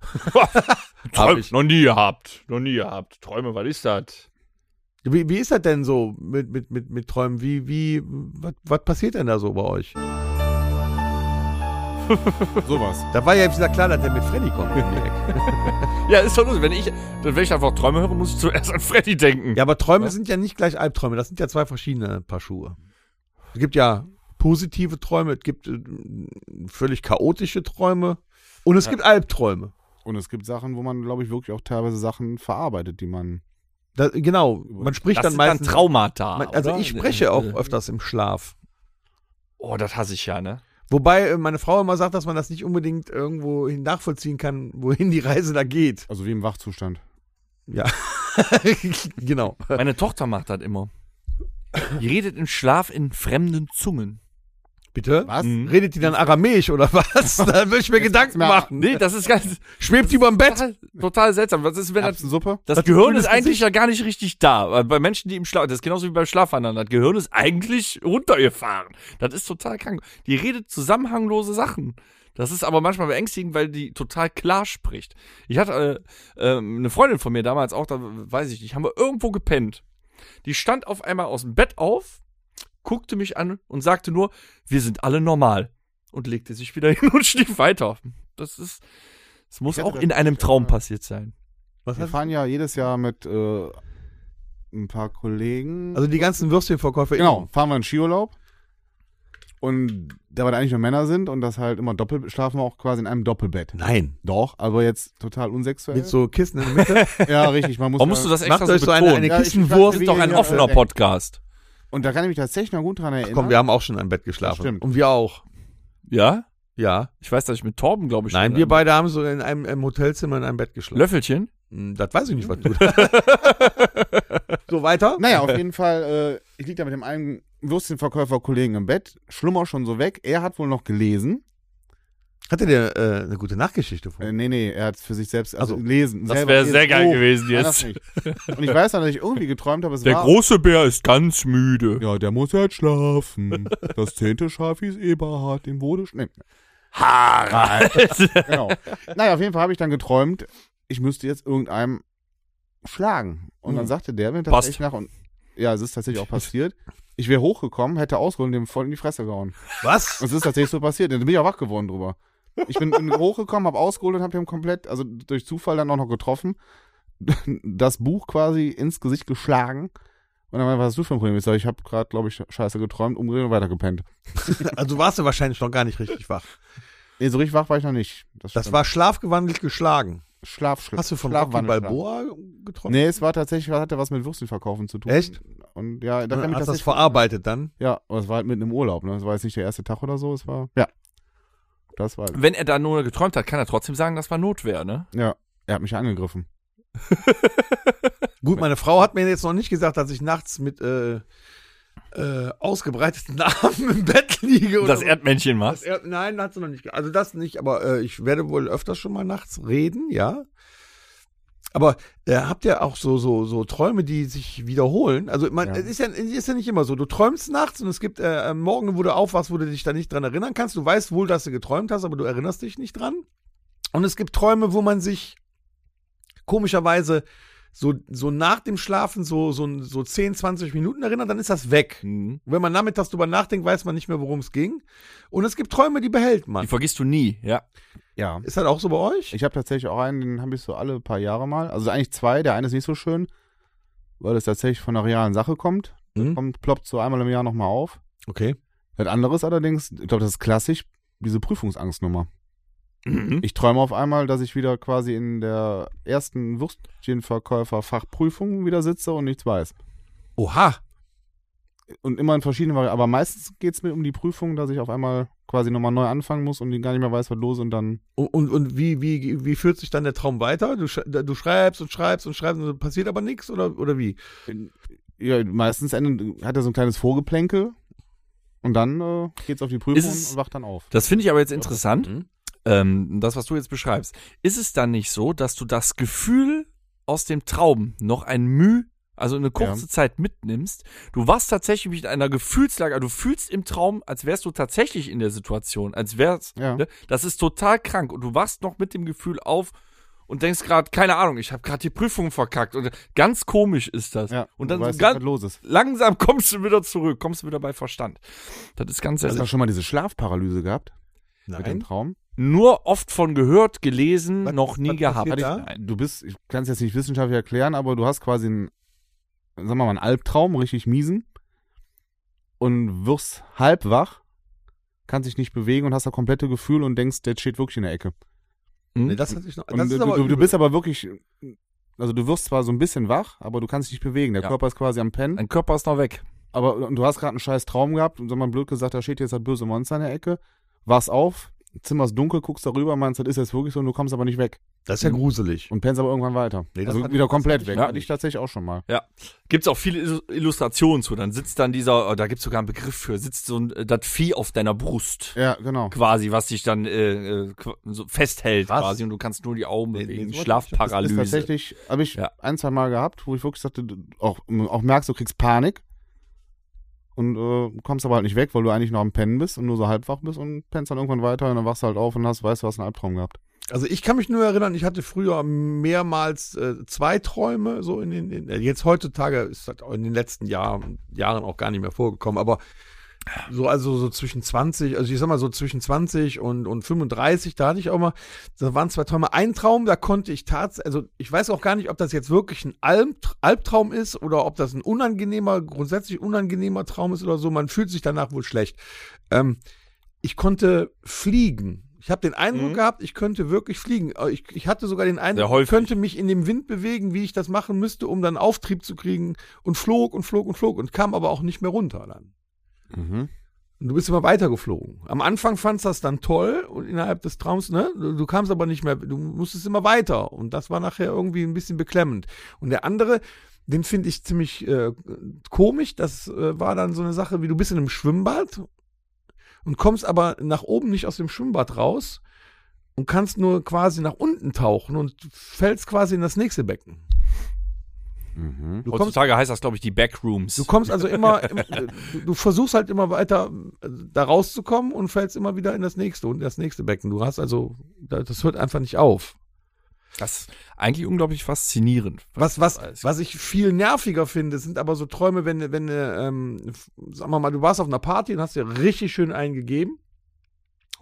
B: Träum,
C: ich.
B: noch nie gehabt. Noch nie gehabt. Träume, was ist das?
C: Wie, wie ist das denn so mit, mit, mit, mit Träumen? Wie, wie, was, was passiert denn da so bei euch?
D: Sowas.
C: Da war ja wieder klar, dass der mit Freddy kommt.
B: Ja, ist doch lustig. Wenn ich, wenn ich einfach Träume höre, muss ich zuerst an Freddy denken.
C: ja, aber Träume
B: Was?
C: sind ja nicht gleich Albträume. Das sind ja zwei verschiedene Paar Schuhe. Es gibt ja positive Träume, es gibt äh, völlig chaotische Träume und es
B: Ja.
C: gibt Albträume.
D: Und es gibt Sachen, wo man, glaube ich, wirklich auch teilweise Sachen verarbeitet, die man.
C: Da, genau, man spricht
B: Das
C: dann
B: sind dann
C: meistens.
B: Traumata.
C: man, also
B: oder?
C: ich spreche auch
B: Äh,
C: öfters im Schlaf.
B: Oh, das hasse ich ja, ne?
C: Wobei äh, meine Frau immer sagt, dass man das nicht unbedingt irgendwo hin nachvollziehen kann, wohin die Reise da geht.
D: Also wie im Wachzustand.
C: Ja. genau.
B: Meine Tochter macht das immer. Die redet im Schlaf in fremden Zungen.
C: Bitte?
D: Was?
B: Mhm.
C: Redet die dann Aramäisch oder was? da würde ich mir Gedanken machen.
B: Nee, das ist ganz
C: Schwebt die überm Bett?
B: total, total seltsam. Was ist, wenn das,
D: Erbsensuppe?
B: das
C: Das
B: Gehirn ist eigentlich
C: Gesicht.
B: ja gar nicht richtig da. Weil Bei Menschen, die im Schlaf, das ist genauso wie beim Schlafwandern. Das Gehirn ist eigentlich runtergefahren. Das ist total krank. Die redet zusammenhanglose Sachen. Das ist aber manchmal beängstigend, weil die total klar spricht. Ich hatte äh, ähm, eine Freundin von mir damals auch, da weiß ich nicht, haben wir irgendwo gepennt. Die stand auf einmal aus dem Bett auf, guckte mich an und sagte nur, wir sind alle normal. Und legte sich wieder hin und schlief weiter. Das ist, es muss auch in einem Traum passiert sein.
C: Was
D: Wir fahren ja jedes Jahr mit äh, ein paar Kollegen.
C: Also die ganzen Würstchenverkäufer.
D: genau, fahren wir in Skiurlaub. Und da wir da eigentlich nur Männer sind und das halt immer doppelt, schlafen wir auch quasi in einem Doppelbett.
C: Nein.
D: Doch, aber jetzt total unsexuell.
C: Mit so Kissen in der Mitte.
D: ja, richtig. Man muss
B: Warum musst du das extra
C: Macht euch
B: so
C: so eine,
B: betonen?
C: eine
D: Ja,
C: Kissenwurst.
B: das ist doch ein offener
D: äh,
B: Podcast.
D: Und da kann ich mich tatsächlich noch gut dran erinnern.
C: Komm, wir haben auch schon in einem Bett geschlafen.
D: Das stimmt.
C: Und wir auch.
B: Ja?
C: Ja.
B: Ich weiß, dass ich mit Torben, glaube ich,
C: Nein,
B: schon
C: wir beide haben so in einem, einem Hotelzimmer in einem Bett geschlafen.
B: Löffelchen.
C: Hm, Das weiß ich nicht, was du. so weiter?
D: Naja, auf jeden Fall, äh, ich liege da mit dem einen Würstchenverkäufer-Kollegen im Bett, schlummer schon so weg. Er hat wohl noch gelesen.
C: Hatte der äh, eine gute Nachtgeschichte vor?
D: Äh, nee, nee, er hat für sich selbst also,
C: Ach so.
D: lesen.
B: Das wäre sehr geil
D: Oh,
B: gewesen jetzt.
D: Und ich weiß noch, dass ich irgendwie geträumt habe, es
B: Der
D: war...
B: große Bär ist ganz müde.
D: ja, der muss jetzt schlafen. Das zehnte Schaf hieß Eberhard, dem wurde... sch- Nee,
B: Harald.
D: genau. naja, auf jeden Fall habe ich dann geträumt, ich müsste jetzt irgendeinem schlagen. Und dann
C: Mhm.
D: sagte der mir
B: Passt.
D: tatsächlich nach... Und, ja, es ist tatsächlich auch passiert. Ich wäre hochgekommen, hätte ausgeholt und dem voll in die Fresse gehauen.
C: Was?
D: Und es ist tatsächlich so passiert. Dann bin ich auch wach geworden drüber. Ich bin, bin hochgekommen, habe ausgeholt und habe ihm komplett, also durch Zufall dann auch noch getroffen, das Buch quasi ins Gesicht geschlagen. Und dann meinte, was hast du für ein Problem? Ich sage, ich habe gerade, glaube ich, scheiße geträumt, umgedreht und weitergepennt.
C: Also warst du wahrscheinlich noch gar nicht richtig wach.
D: Nee, so richtig wach war ich noch nicht.
C: Das
D: stimmt.
C: war schlafgewandelt geschlagen.
D: Schlafschritt.
C: Hast du von Rocky. Balboa getroffen?
D: Nee, es war tatsächlich, hatte was mit Würstchenverkaufen zu tun.
C: Echt?
D: Und ja, da kann
C: Dann
D: ich
C: hast du das verarbeitet dann?
D: Ja, aber es war halt mitten im Urlaub, ne? Es war jetzt nicht der erste Tag oder so, es war, ja. Das war,
B: Wenn er da nur geträumt hat, kann er trotzdem sagen, das war Notwehr, ne?
D: ja. Er hat mich angegriffen.
C: Gut, meine Frau hat mir jetzt noch nicht gesagt, dass ich nachts mit äh, äh, ausgebreiteten Armen im Bett liege. Oder
B: Das. Erdmännchen
C: Das
B: machst.
C: er, nein, hat sie noch nicht. Also das nicht, aber äh, ich werde wohl öfters schon mal nachts reden, ja. Aber äh, habt ihr auch so, so, so Träume, die sich wiederholen? Also man,
D: Ja.
C: es ist ja, es ist ja nicht immer so. Du träumst nachts und es gibt äh, Morgen, wo du aufwachst, wo du dich da nicht dran erinnern kannst. Du weißt wohl, dass du geträumt hast, aber du erinnerst dich nicht dran. Und es gibt Träume, wo man sich komischerweise so, so nach dem Schlafen so, so, so 10, 20 Minuten erinnert, dann ist das weg.
B: Mhm.
C: Wenn man nachmittags drüber nachdenkt, weiß man nicht mehr, worum es ging. Und es gibt Träume, die behält man.
B: Die vergisst du nie, ja.
D: Ja.
C: Ist das auch so bei euch?
D: Ich habe tatsächlich auch einen, den habe ich so alle paar Jahre mal. Also eigentlich zwei. Der eine ist nicht so schön, weil es tatsächlich von einer realen Sache kommt.
C: Mhm.
D: Kommt, ploppt so einmal im Jahr nochmal auf.
C: Okay.
D: Das andere ist allerdings, ich glaube, das ist klassisch, diese Prüfungsangstnummer.
B: Mhm.
D: Ich träume auf einmal, dass ich wieder quasi in der ersten Würstchenverkäufer-Fachprüfung wieder sitze und nichts weiß.
C: Oha.
D: Und immer in verschiedenen Varianten. Aber meistens geht es mir um die Prüfung, dass ich auf einmal quasi nochmal neu anfangen muss und die gar nicht mehr weiß, was los ist und dann.
C: Und, und, und wie, wie, wie führt sich dann der Traum weiter? Du, du schreibst und schreibst und schreibst und passiert aber nichts oder, oder wie?
D: Ja, meistens endet, hat er so ein kleines Vorgeplänkel und dann äh, geht's auf die Prüfung
B: es-
D: und wacht dann auf.
B: Das finde ich aber jetzt interessant,
C: Mhm.
B: Ähm, das, was du jetzt beschreibst. Ist es dann nicht so, dass du das Gefühl aus dem Traum noch ein Müh, also eine kurze
D: Ja.
B: Zeit mitnimmst? Du warst tatsächlich in einer Gefühlslage, also du fühlst im Traum, als wärst du tatsächlich in der Situation, als wärst,
D: Ja.
B: ne? das ist total krank und du wachst noch mit dem Gefühl auf und denkst gerade, keine Ahnung, ich habe gerade die Prüfung verkackt und ganz komisch ist das.
D: Ja,
B: und dann
D: du
B: so
D: weißt
B: ganz,
D: los ist.
B: langsam kommst du wieder zurück, kommst du wieder bei Verstand. Das ist ganz
D: Hast du schon mal diese Schlafparalyse gehabt mit dem Traum?
B: Nur oft von gehört, gelesen,
C: Was-
B: noch nie
C: was
B: gehabt.
C: da?
B: Nein.
D: Du bist, ich kann es jetzt nicht wissenschaftlich erklären, aber du hast quasi einen, sagen wir mal, einen Albtraum, richtig miesen. und wirst halb wach, kannst dich nicht bewegen und hast das komplette Gefühl und denkst, der steht wirklich in der Ecke.
C: Nee, das hatte ich noch.
D: Und
C: Das
D: du,
C: aber
D: du, du
C: übel.
D: bist aber wirklich, also du wirst zwar so ein bisschen wach, aber du kannst dich nicht bewegen. Der
B: Ja.
D: Körper ist quasi am Pennen.
B: Dein Körper ist noch weg.
D: Aber und du hast gerade einen scheiß Traum gehabt und so mal blöd gesagt, da steht jetzt das böse Monster in der Ecke. Wachst auf, Zimmer ist dunkel, guckst darüber, meinst, das ist jetzt wirklich so und du kommst aber nicht weg.
C: Das ist ja gruselig.
D: Und pennst aber irgendwann weiter.
C: Nee, das
D: also wieder
C: das
D: komplett weg. Hatte ich tatsächlich auch schon mal.
B: Ja. Gibt's auch viele Illus- Illustrationen zu. Dann sitzt dann dieser, oh, da gibt's sogar einen Begriff für, sitzt so ein, äh, das Vieh auf deiner Brust.
D: Ja, genau.
B: Quasi, was dich dann äh, äh, so festhält
C: Was?
B: quasi und du kannst nur die Augen
C: Nee, nee,
B: bewegen.
C: sowas
B: Schlafparalyse.
D: Ist tatsächlich, habe ich
B: Ja.
D: ein, zwei Mal gehabt, wo ich wirklich sagte, du auch, auch merkst, du kriegst Panik. Und äh, kommst aber halt nicht weg, weil du eigentlich noch am Pennen bist und nur so halb wach bist und pennst dann irgendwann weiter und dann wachst du halt auf und hast, weißt du, hast einen Albtraum gehabt.
C: Also ich kann mich nur erinnern, ich hatte früher mehrmals äh, zwei Träume, so in den, in, äh, jetzt heutzutage ist das in den letzten Jahren, Jahren auch gar nicht mehr vorgekommen, aber so, also so zwischen 20, also ich sag mal so zwischen 20 und, und 35, da hatte ich auch mal, da waren zwei Träume. Ein Traum, da konnte ich tatsächlich, also ich weiß auch gar nicht, ob das jetzt wirklich ein Alb Albtraum ist oder ob das ein unangenehmer, grundsätzlich unangenehmer Traum ist oder so. Man fühlt sich danach wohl schlecht. Ähm, ich konnte fliegen. Ich habe den Eindruck
B: Mhm.
C: gehabt, ich könnte wirklich fliegen. Äh, Ich, ich hatte sogar den Eindruck, ich könnte mich in dem Wind bewegen, wie ich das machen müsste, um dann Auftrieb zu kriegen und flog und flog und flog und kam aber auch nicht mehr runter dann.
D: Mhm.
C: Du bist immer weiter geflogen. Am Anfang fandst du das dann toll und innerhalb des Traums, ne? Du, du kamst aber nicht mehr, du musstest immer weiter. Und das war nachher irgendwie ein bisschen beklemmend. Und der andere, den finde ich ziemlich äh, komisch. Das äh, war dann so eine Sache, wie du bist in einem Schwimmbad und kommst aber nach oben nicht aus dem Schwimmbad raus und kannst nur quasi nach unten tauchen und fällst quasi in das nächste Becken.
D: Mhm.
C: Du kommst
B: Heutzutage heißt das, glaube ich, die Backrooms.
C: Du kommst also immer, im, du, du versuchst halt immer weiter äh, da rauszukommen und fällst immer wieder in das nächste und das nächste Becken. Du hast also, da- das hört einfach nicht auf.
B: das ist eigentlich unglaublich faszinierend.
C: Was, was, was ich viel nerviger finde, sind aber so Träume, wenn, wenn, äh, ähm, sagen wir mal, du warst auf einer Party und hast dir richtig schön eingegeben.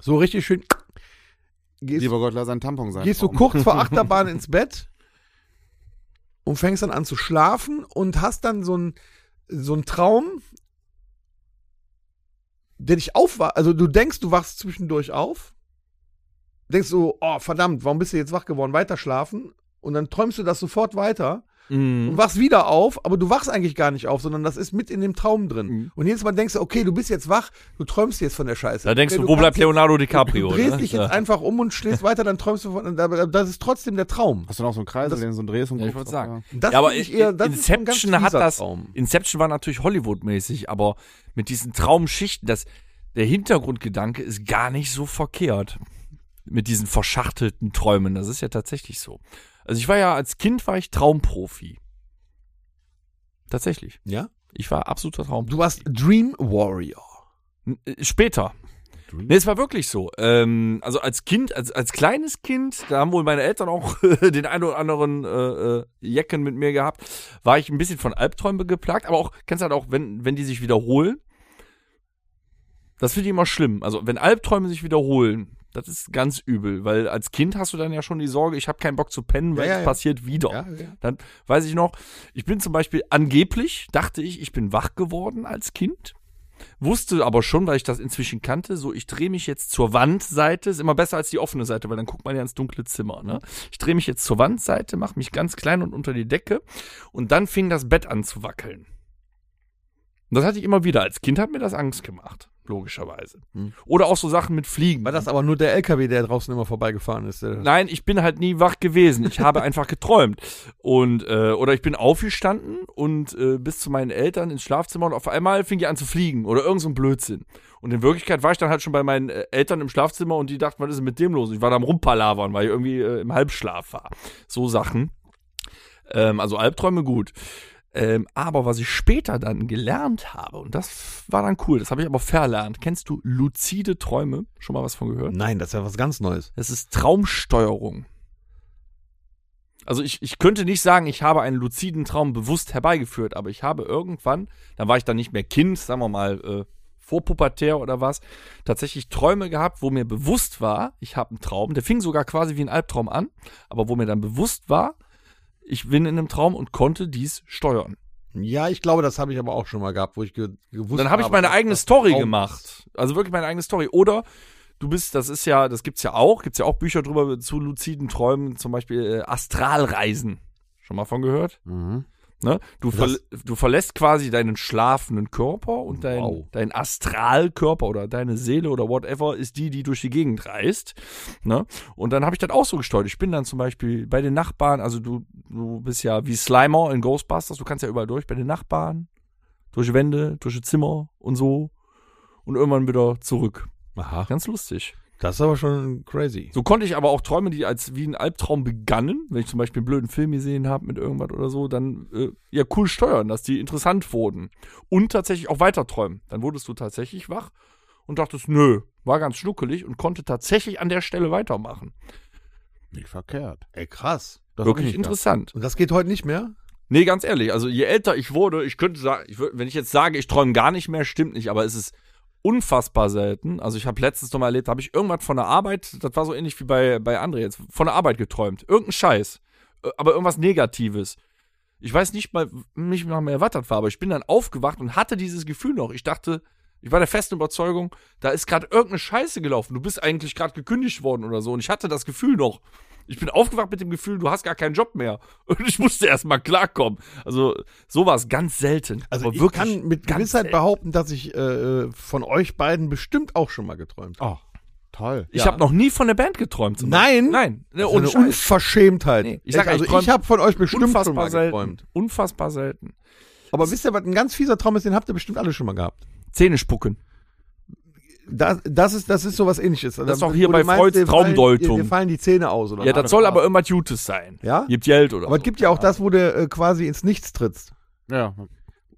C: So richtig schön. Gehst,
D: Lieber Gott, lass ein Tampon sein.
C: gehst du kurz vor Achterbahn ins Bett und fängst dann an zu schlafen und hast dann so ein so Traum, der dich aufwacht. Also du denkst, du wachst zwischendurch auf, denkst so, oh verdammt, warum bist du jetzt wach geworden? Weiter schlafen und dann träumst du das sofort weiter und
B: Mhm.
C: wachst wieder auf, aber du wachst eigentlich gar nicht auf, sondern das ist mit in dem Traum drin.
B: Mhm.
C: Und jedes Mal denkst du, okay, du bist jetzt wach, du träumst jetzt von der Scheiße.
B: Da denkst
C: okay,
B: du, wo bleibt Leonardo DiCaprio?
C: Du drehst
B: ne?
C: dich
B: Ja.
C: jetzt einfach um und schläfst weiter, dann träumst du von, das ist trotzdem der Traum.
D: Hast du noch so einen Kreisel,
C: Das-
D: den du so drehst und
B: Ja, ich wollte sagen.
D: er-
C: Das
B: Ja, aber
C: ich eher, das ist ein ganz
B: Inception hat das-
C: Traum.
B: Inception war natürlich Hollywood-mäßig, aber mit diesen Traumschichten, das, der Hintergrundgedanke ist gar nicht so verkehrt. Mit diesen verschachtelten Träumen. Das ist ja tatsächlich so. Also ich war ja als Kind war ich Traumprofi. Tatsächlich.
C: Ja?
B: Ich war absoluter Traumprofi.
C: Du warst Dream Warrior.
B: Äh, Später. Nee, es war wirklich so. Ähm, also als Kind, als, als kleines Kind, da haben wohl meine Eltern auch den einen oder anderen äh, äh, Jecken mit mir gehabt, war ich ein bisschen von Albträumen geplagt, aber auch, kennst du halt auch, wenn, wenn die sich wiederholen, das finde ich immer schlimm. Also wenn Albträume sich wiederholen, das ist ganz übel, weil als Kind hast du dann ja schon die Sorge, ich habe keinen Bock zu pennen, weil
C: Ja, ja,
B: es passiert wieder. Dann weiß ich noch, ich bin zum Beispiel angeblich, dachte ich, ich bin wach geworden als Kind. Wusste aber schon, weil ich das inzwischen kannte, so ich drehe mich jetzt zur Wandseite, ist immer besser als die offene Seite, weil dann guckt man ja ins dunkle Zimmer. Ne? Ich drehe mich jetzt zur Wandseite, mache mich ganz klein und unter die Decke und dann fing das Bett an zu wackeln. Und das hatte ich immer wieder. Als Kind hat mir das Angst gemacht, logischerweise.
C: Hm.
B: Oder auch so Sachen mit Fliegen.
C: War das aber nur der LKW, der draußen immer vorbeigefahren ist?
B: Nein, ich bin halt nie wach gewesen. Ich habe einfach geträumt. Und, äh, oder ich bin aufgestanden und äh, bis zu meinen Eltern ins Schlafzimmer und auf einmal fing die an zu fliegen oder irgend so ein Blödsinn. Und in Wirklichkeit war ich dann halt schon bei meinen äh, Eltern im Schlafzimmer und die dachten, was ist denn mit dem los? Ich war da am Rumpalavern, weil ich irgendwie äh, im Halbschlaf war. So Sachen. Ähm, also Albträume gut. Ähm, aber was ich später dann gelernt habe, und das war dann cool, das habe ich aber verlernt. Kennst du luzide Träume? Schon mal was von gehört?
C: Nein, das ist ja was ganz Neues.
B: Es ist Traumsteuerung. Also ich, ich könnte nicht sagen, ich habe einen luziden Traum bewusst herbeigeführt, aber ich habe irgendwann, da war ich dann nicht mehr Kind, sagen wir mal, äh, vorpubertär oder was, tatsächlich Träume gehabt, wo mir bewusst war, ich habe einen Traum, der fing sogar quasi wie ein Albtraum an, aber wo mir dann bewusst war, ich bin in einem Traum und konnte dies steuern.
C: Ja, ich glaube, das habe ich aber auch schon mal gehabt, wo ich ge gewusst
B: Dann habe ich
C: habe,
B: meine eigene Story gemacht. Also wirklich meine eigene Story. Oder du bist, das ist ja, das gibt's ja auch, gibt's ja auch Bücher drüber zu luziden Träumen, zum Beispiel äh, Astralreisen. Schon mal von gehört?
D: Mhm.
B: Ne? Du, verl du verlässt quasi deinen schlafenden Körper und dein,
C: Wow.
B: dein Astralkörper oder deine Seele oder whatever ist die, die durch die Gegend reist. Ne? Und dann habe ich das auch so gesteuert. Ich bin dann zum Beispiel bei den Nachbarn, also du, du bist ja wie Slimer in Ghostbusters, du kannst ja überall durch, bei den Nachbarn, durch Wände, durch Zimmer und so. Und irgendwann wieder zurück.
C: Aha,
B: Ganz lustig.
C: Das ist aber schon crazy.
B: So konnte ich aber auch Träume, die als wie ein Albtraum begannen, wenn ich zum Beispiel einen blöden Film gesehen habe mit irgendwas oder so, dann äh, ja cool steuern, dass die interessant wurden. Und tatsächlich auch weiter träumen. Dann wurdest du tatsächlich wach und dachtest, nö, war ganz schnuckelig und konnte tatsächlich an der Stelle weitermachen.
D: Nicht verkehrt.
C: Ey, krass.
D: Das
B: Wirklich interessant.
C: Und das geht heute nicht mehr?
B: Nee, ganz ehrlich, also je älter ich wurde, ich könnte sagen, ich, wenn ich jetzt sage, ich träume gar nicht mehr, stimmt nicht, aber es ist unfassbar selten. Also ich habe letztens noch mal erlebt, habe ich irgendwas von der Arbeit, das war so ähnlich wie bei, bei André jetzt, von der Arbeit geträumt. Irgendein Scheiß. Äh, Aber irgendwas Negatives. Ich weiß nicht mal, nicht mal mehr, das war, aber ich bin dann aufgewacht und hatte dieses Gefühl noch. Ich dachte, ich war der festen Überzeugung, da ist gerade irgendeine Scheiße gelaufen. Du bist eigentlich gerade gekündigt worden oder so. Und ich hatte das Gefühl noch. Ich bin aufgewacht mit dem Gefühl, du hast gar keinen Job mehr. Und ich musste erst mal klarkommen. Also, sowas ganz selten.
C: Also
B: Aber
C: ich
B: wirklich
C: kann mit Gewissheit
B: selten.
C: behaupten, dass ich äh, von euch beiden bestimmt auch schon mal geträumt habe.
D: Oh, toll.
B: Ich
C: Ja.
B: habe noch nie von der Band geträumt. zum
C: Nein?
B: Nein. Ne, ohne
C: eine. Unverschämtheit.
B: Nee, ich sag
C: also
B: ich
C: ich habe von euch bestimmt schon mal
B: selten.
C: geträumt.
B: Unfassbar selten.
C: Aber wisst ihr, was ein ganz fieser Traum ist, den habt ihr bestimmt alle schon mal gehabt.
B: Zähne spucken.
C: Das, das ist, das ist sowas ähnliches.
B: Das ist auch hier bei
C: meinst,
B: Freuds
C: fallen-
B: Traumdeutung.
C: Dir, dir fallen die Zähne aus, oder?
B: Ja, das soll aber irgendwas Gutes sein.
C: Ja?
B: Gibt Geld oder
C: Aber
B: so.
C: es gibt ja auch das, wo du äh, quasi ins Nichts trittst.
D: Ja.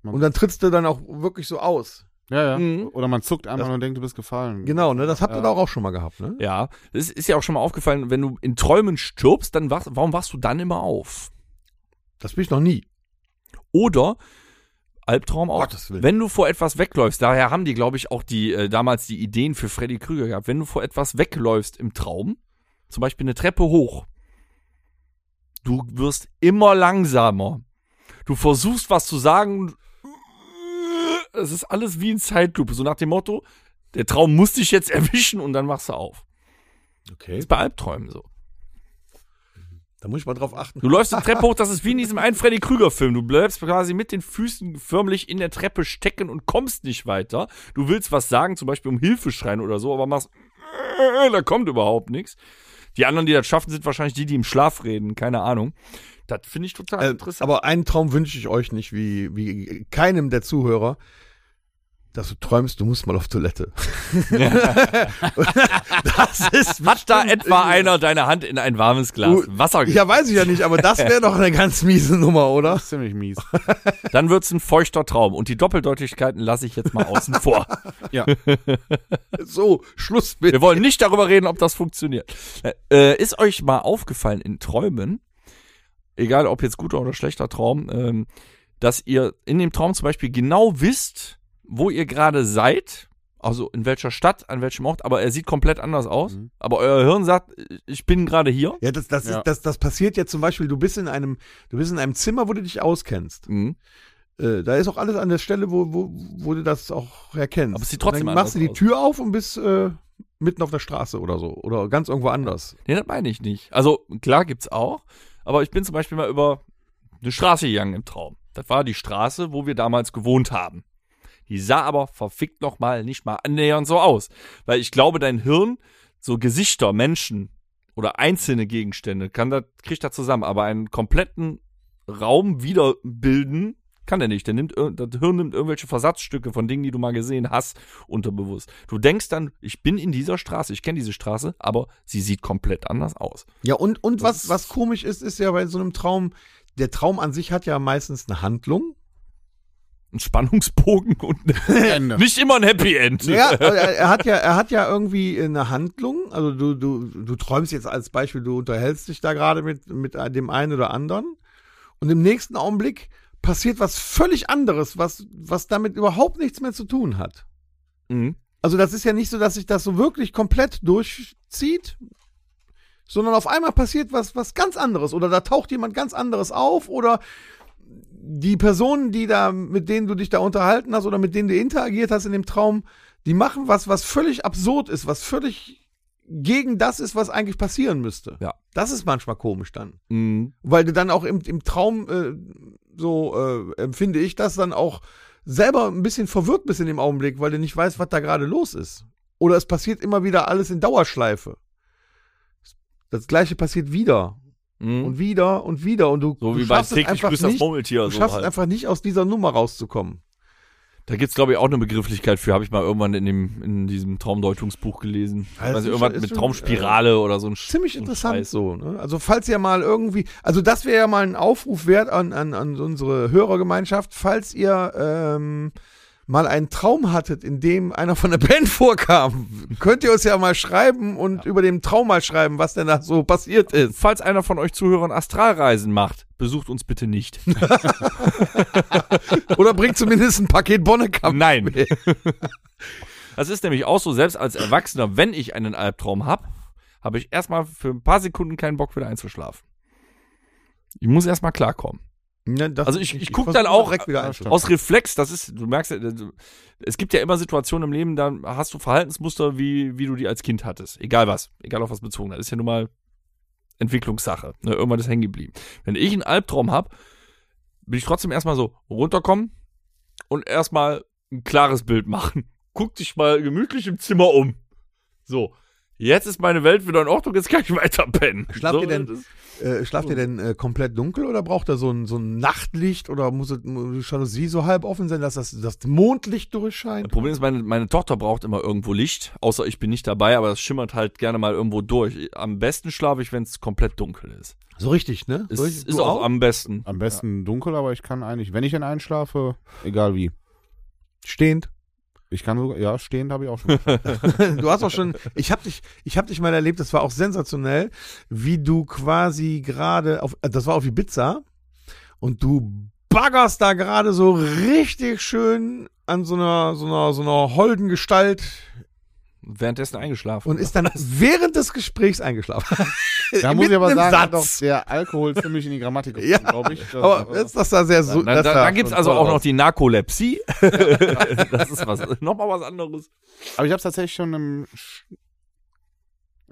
C: Und dann trittst du dann auch wirklich so aus.
D: Ja, ja.
B: Mhm.
D: Oder man zuckt einfach
C: Das-
D: und denkt, du bist gefallen.
C: Genau, ne? Das habt ihr
D: Ja.
C: doch auch schon mal gehabt, ne?
B: Ja, es ist ja auch schon mal aufgefallen, wenn du in Träumen stirbst, dann wach, warum wachst du dann immer auf?
C: Das bin ich noch nie.
B: Oder Albtraum auch.
C: Gottes Willen.
B: Wenn du vor etwas wegläufst, daher haben die, glaube ich, auch die äh, damals die Ideen für Freddy Krüger gehabt. Wenn du vor etwas wegläufst im Traum, zum Beispiel eine Treppe hoch, du wirst immer langsamer. Du versuchst was zu sagen. Es ist alles wie ein Zeitlupe. So nach dem Motto, der Traum muss dich jetzt erwischen und dann wachst du auf.
C: Okay.
B: ist bei Albträumen so.
C: Da muss ich mal drauf achten.
B: Du läufst die Treppe hoch, das ist wie in diesem einen Freddy Krüger-Film. Du bleibst quasi mit den Füßen förmlich in der Treppe stecken und kommst nicht weiter. Du willst was sagen, zum Beispiel um Hilfe schreien oder so, aber machst, da kommt überhaupt nichts. Die anderen, die das schaffen, sind wahrscheinlich die, die im Schlaf reden. Keine Ahnung. Das finde ich total
C: Äh,
B: interessant.
C: aber einen Traum wünsche ich euch nicht, wie, wie keinem der Zuhörer, dass du träumst, du musst mal auf Toilette. das ist
B: Hat da etwa einer deine Hand in ein warmes Glas Wasser
C: Ja, weiß ich ja nicht, aber das wäre doch eine ganz miese Nummer, oder?
D: Ziemlich mies.
B: Dann wird's ein feuchter Traum. Und die Doppeldeutigkeiten lasse ich jetzt mal außen vor.
D: ja.
C: So, Schluss mit.
B: Wir wollen nicht darüber reden, ob das funktioniert. Äh, ist euch mal aufgefallen in Träumen, egal ob jetzt guter oder schlechter Traum, ähm, dass ihr in dem Traum zum Beispiel genau wisst, wo ihr gerade seid, also in welcher Stadt, an welchem Ort, aber er sieht komplett anders aus.
D: Mhm.
B: Aber euer Hirn sagt, ich bin gerade hier.
C: Ja, das, das,
D: Ja.
C: Ist, das, das passiert ja zum Beispiel, du bist in einem, du bist in einem Zimmer, wo du dich auskennst.
B: Mhm.
C: Äh, da ist auch alles an der Stelle, wo, wo, wo du das auch erkennst.
B: Aber es sieht
C: Und
B: trotzdem
C: Dann machst du die
B: aus.
C: Tür auf und bist äh, mitten auf der Straße oder so. Oder ganz irgendwo anders.
B: Nee, das meine ich nicht. Also klar gibt's auch, aber ich bin zum Beispiel mal über eine Straße gegangen im Traum. Das war die Straße, wo wir damals gewohnt haben. Die sah aber verfickt noch mal nicht mal annähernd so aus, weil ich glaube, dein Hirn so Gesichter, Menschen oder einzelne Gegenstände kann das kriegt das zusammen, aber einen kompletten Raum wiederbilden kann er nicht. Der nimmt das Hirn nimmt irgendwelche Versatzstücke von Dingen, die du mal gesehen hast, unterbewusst. Du denkst dann, ich bin in dieser Straße, ich kenne diese Straße, aber sie sieht komplett anders aus.
C: Ja, und, und
B: Das
C: was, was komisch ist, ist ja bei so einem Traum, der Traum an sich hat ja meistens eine Handlung.
B: Ein Spannungsbogen und
D: Ende.
B: nicht immer ein Happy End.
C: Ja, er, er hat ja, er hat ja irgendwie eine Handlung. Also du, du, du träumst jetzt als Beispiel, du unterhältst dich da gerade mit, mit dem einen oder anderen. Und im nächsten Augenblick passiert was völlig anderes, was, was damit überhaupt nichts mehr zu tun hat.
B: Mhm.
C: Also das ist ja nicht so, dass sich das so wirklich komplett durchzieht, sondern auf einmal passiert was, was ganz anderes oder da taucht jemand ganz anderes auf oder die Personen, die da, mit denen du dich da unterhalten hast oder mit denen du interagiert hast in dem Traum, die machen was, was völlig absurd ist, was völlig gegen das ist, was eigentlich passieren müsste.
B: Ja.
C: Das ist manchmal komisch dann.
B: Mhm.
C: Weil du dann auch im, im Traum, äh, so äh, empfinde ich das, dann auch selber ein bisschen verwirrt bist in dem Augenblick, weil du nicht weißt, was da gerade los ist. Oder es passiert immer wieder alles in Dauerschleife. Das gleiche passiert wieder
B: Mhm.
C: und wieder und wieder und du,
B: so
C: du
B: wie bei
C: schaffst es einfach
B: das
C: nicht,
B: Murmeltier.
C: du
B: So
C: schaffst
B: halt.
C: es einfach nicht aus dieser Nummer rauszukommen.
B: Da gibt's glaube ich, auch eine Begrifflichkeit für, habe ich mal irgendwann in, dem, in diesem Traumdeutungsbuch gelesen.
C: Das
B: also
C: ist
B: irgendwas mit Traumspirale oder so ein
C: Ziemlich
B: so ein
C: interessant
B: Scheiß.
C: so. Ne? Also falls ihr mal irgendwie, also das wäre ja mal ein Aufruf wert an, an, an unsere Hörergemeinschaft, falls ihr ähm, mal einen Traum hattet, in dem einer von der Band vorkam, könnt ihr uns ja mal schreiben und über den Traum mal schreiben, was denn da so passiert ist.
B: Falls einer von euch Zuhörern Astralreisen macht, besucht uns bitte nicht.
C: Oder bringt zumindest ein Paket Bonnekamp.
B: Nein. Das ist nämlich auch so, selbst als Erwachsener, wenn ich einen Albtraum habe, habe ich erstmal für ein paar Sekunden keinen Bock, wieder einzuschlafen. Ich muss erstmal klarkommen.
C: Ja, das-
B: Also ich- ich guck
C: versuch
B: dann auch. Aus Reflex, das ist, du merkst ja, du- es gibt ja immer Situationen im Leben, da hast du Verhaltensmuster, wie, wie du die als Kind hattest. Egal was, egal auf was bezogen. Das ist ja nun mal Entwicklungssache. Ne? Irgendwann ist hängen geblieben. Wenn ich einen Albtraum habe, will ich trotzdem erstmal so runterkommen und erstmal ein klares Bild machen. Guck dich mal gemütlich im Zimmer um. So. Jetzt ist meine Welt wieder in Ordnung, jetzt kann ich weiter pennen.
C: Schlaft
B: so,
C: ihr denn- Äh, schlaft ihr denn äh, komplett dunkel oder braucht er so ein, so ein Nachtlicht oder muss die Jalousie so halb offen sein, dass das, das Mondlicht durchscheint?
B: Das Problem ist, meine, meine Tochter braucht immer irgendwo Licht, außer ich bin nicht dabei, aber das schimmert halt gerne mal irgendwo durch. Am besten schlafe ich, wenn es komplett dunkel ist.
C: So richtig, ne?
B: Es
C: So
B: ist,
C: richtig- du
B: auch am besten.
D: Am besten dunkel, aber ich kann eigentlich, wenn ich dann einschlafe, egal wie.
C: Stehend.
D: Ich kann sogar, ja, stehend habe ich auch schon.
C: du hast auch schon, ich habe dich, ich habe dich mal erlebt, das war auch sensationell, wie du quasi gerade auf, äh, das war auf Ibiza und du baggerst da gerade so richtig schön an so einer, so einer, so einer holden Gestalt
B: Währenddessen eingeschlafen.
C: und ist dann während des Gesprächs eingeschlafen.
D: Da muss ich aber sagen, doch der Alkohol ziemlich in die Grammatik
C: Ja,
D: glaube ich. Das,
C: Aber ist das da sehr so,
B: dann,
C: sah
B: dann gibt's
C: schon
B: also auch noch die Narkolepsie. das ist was, nochmal was anderes.
D: aber ich habe es tatsächlich schon im,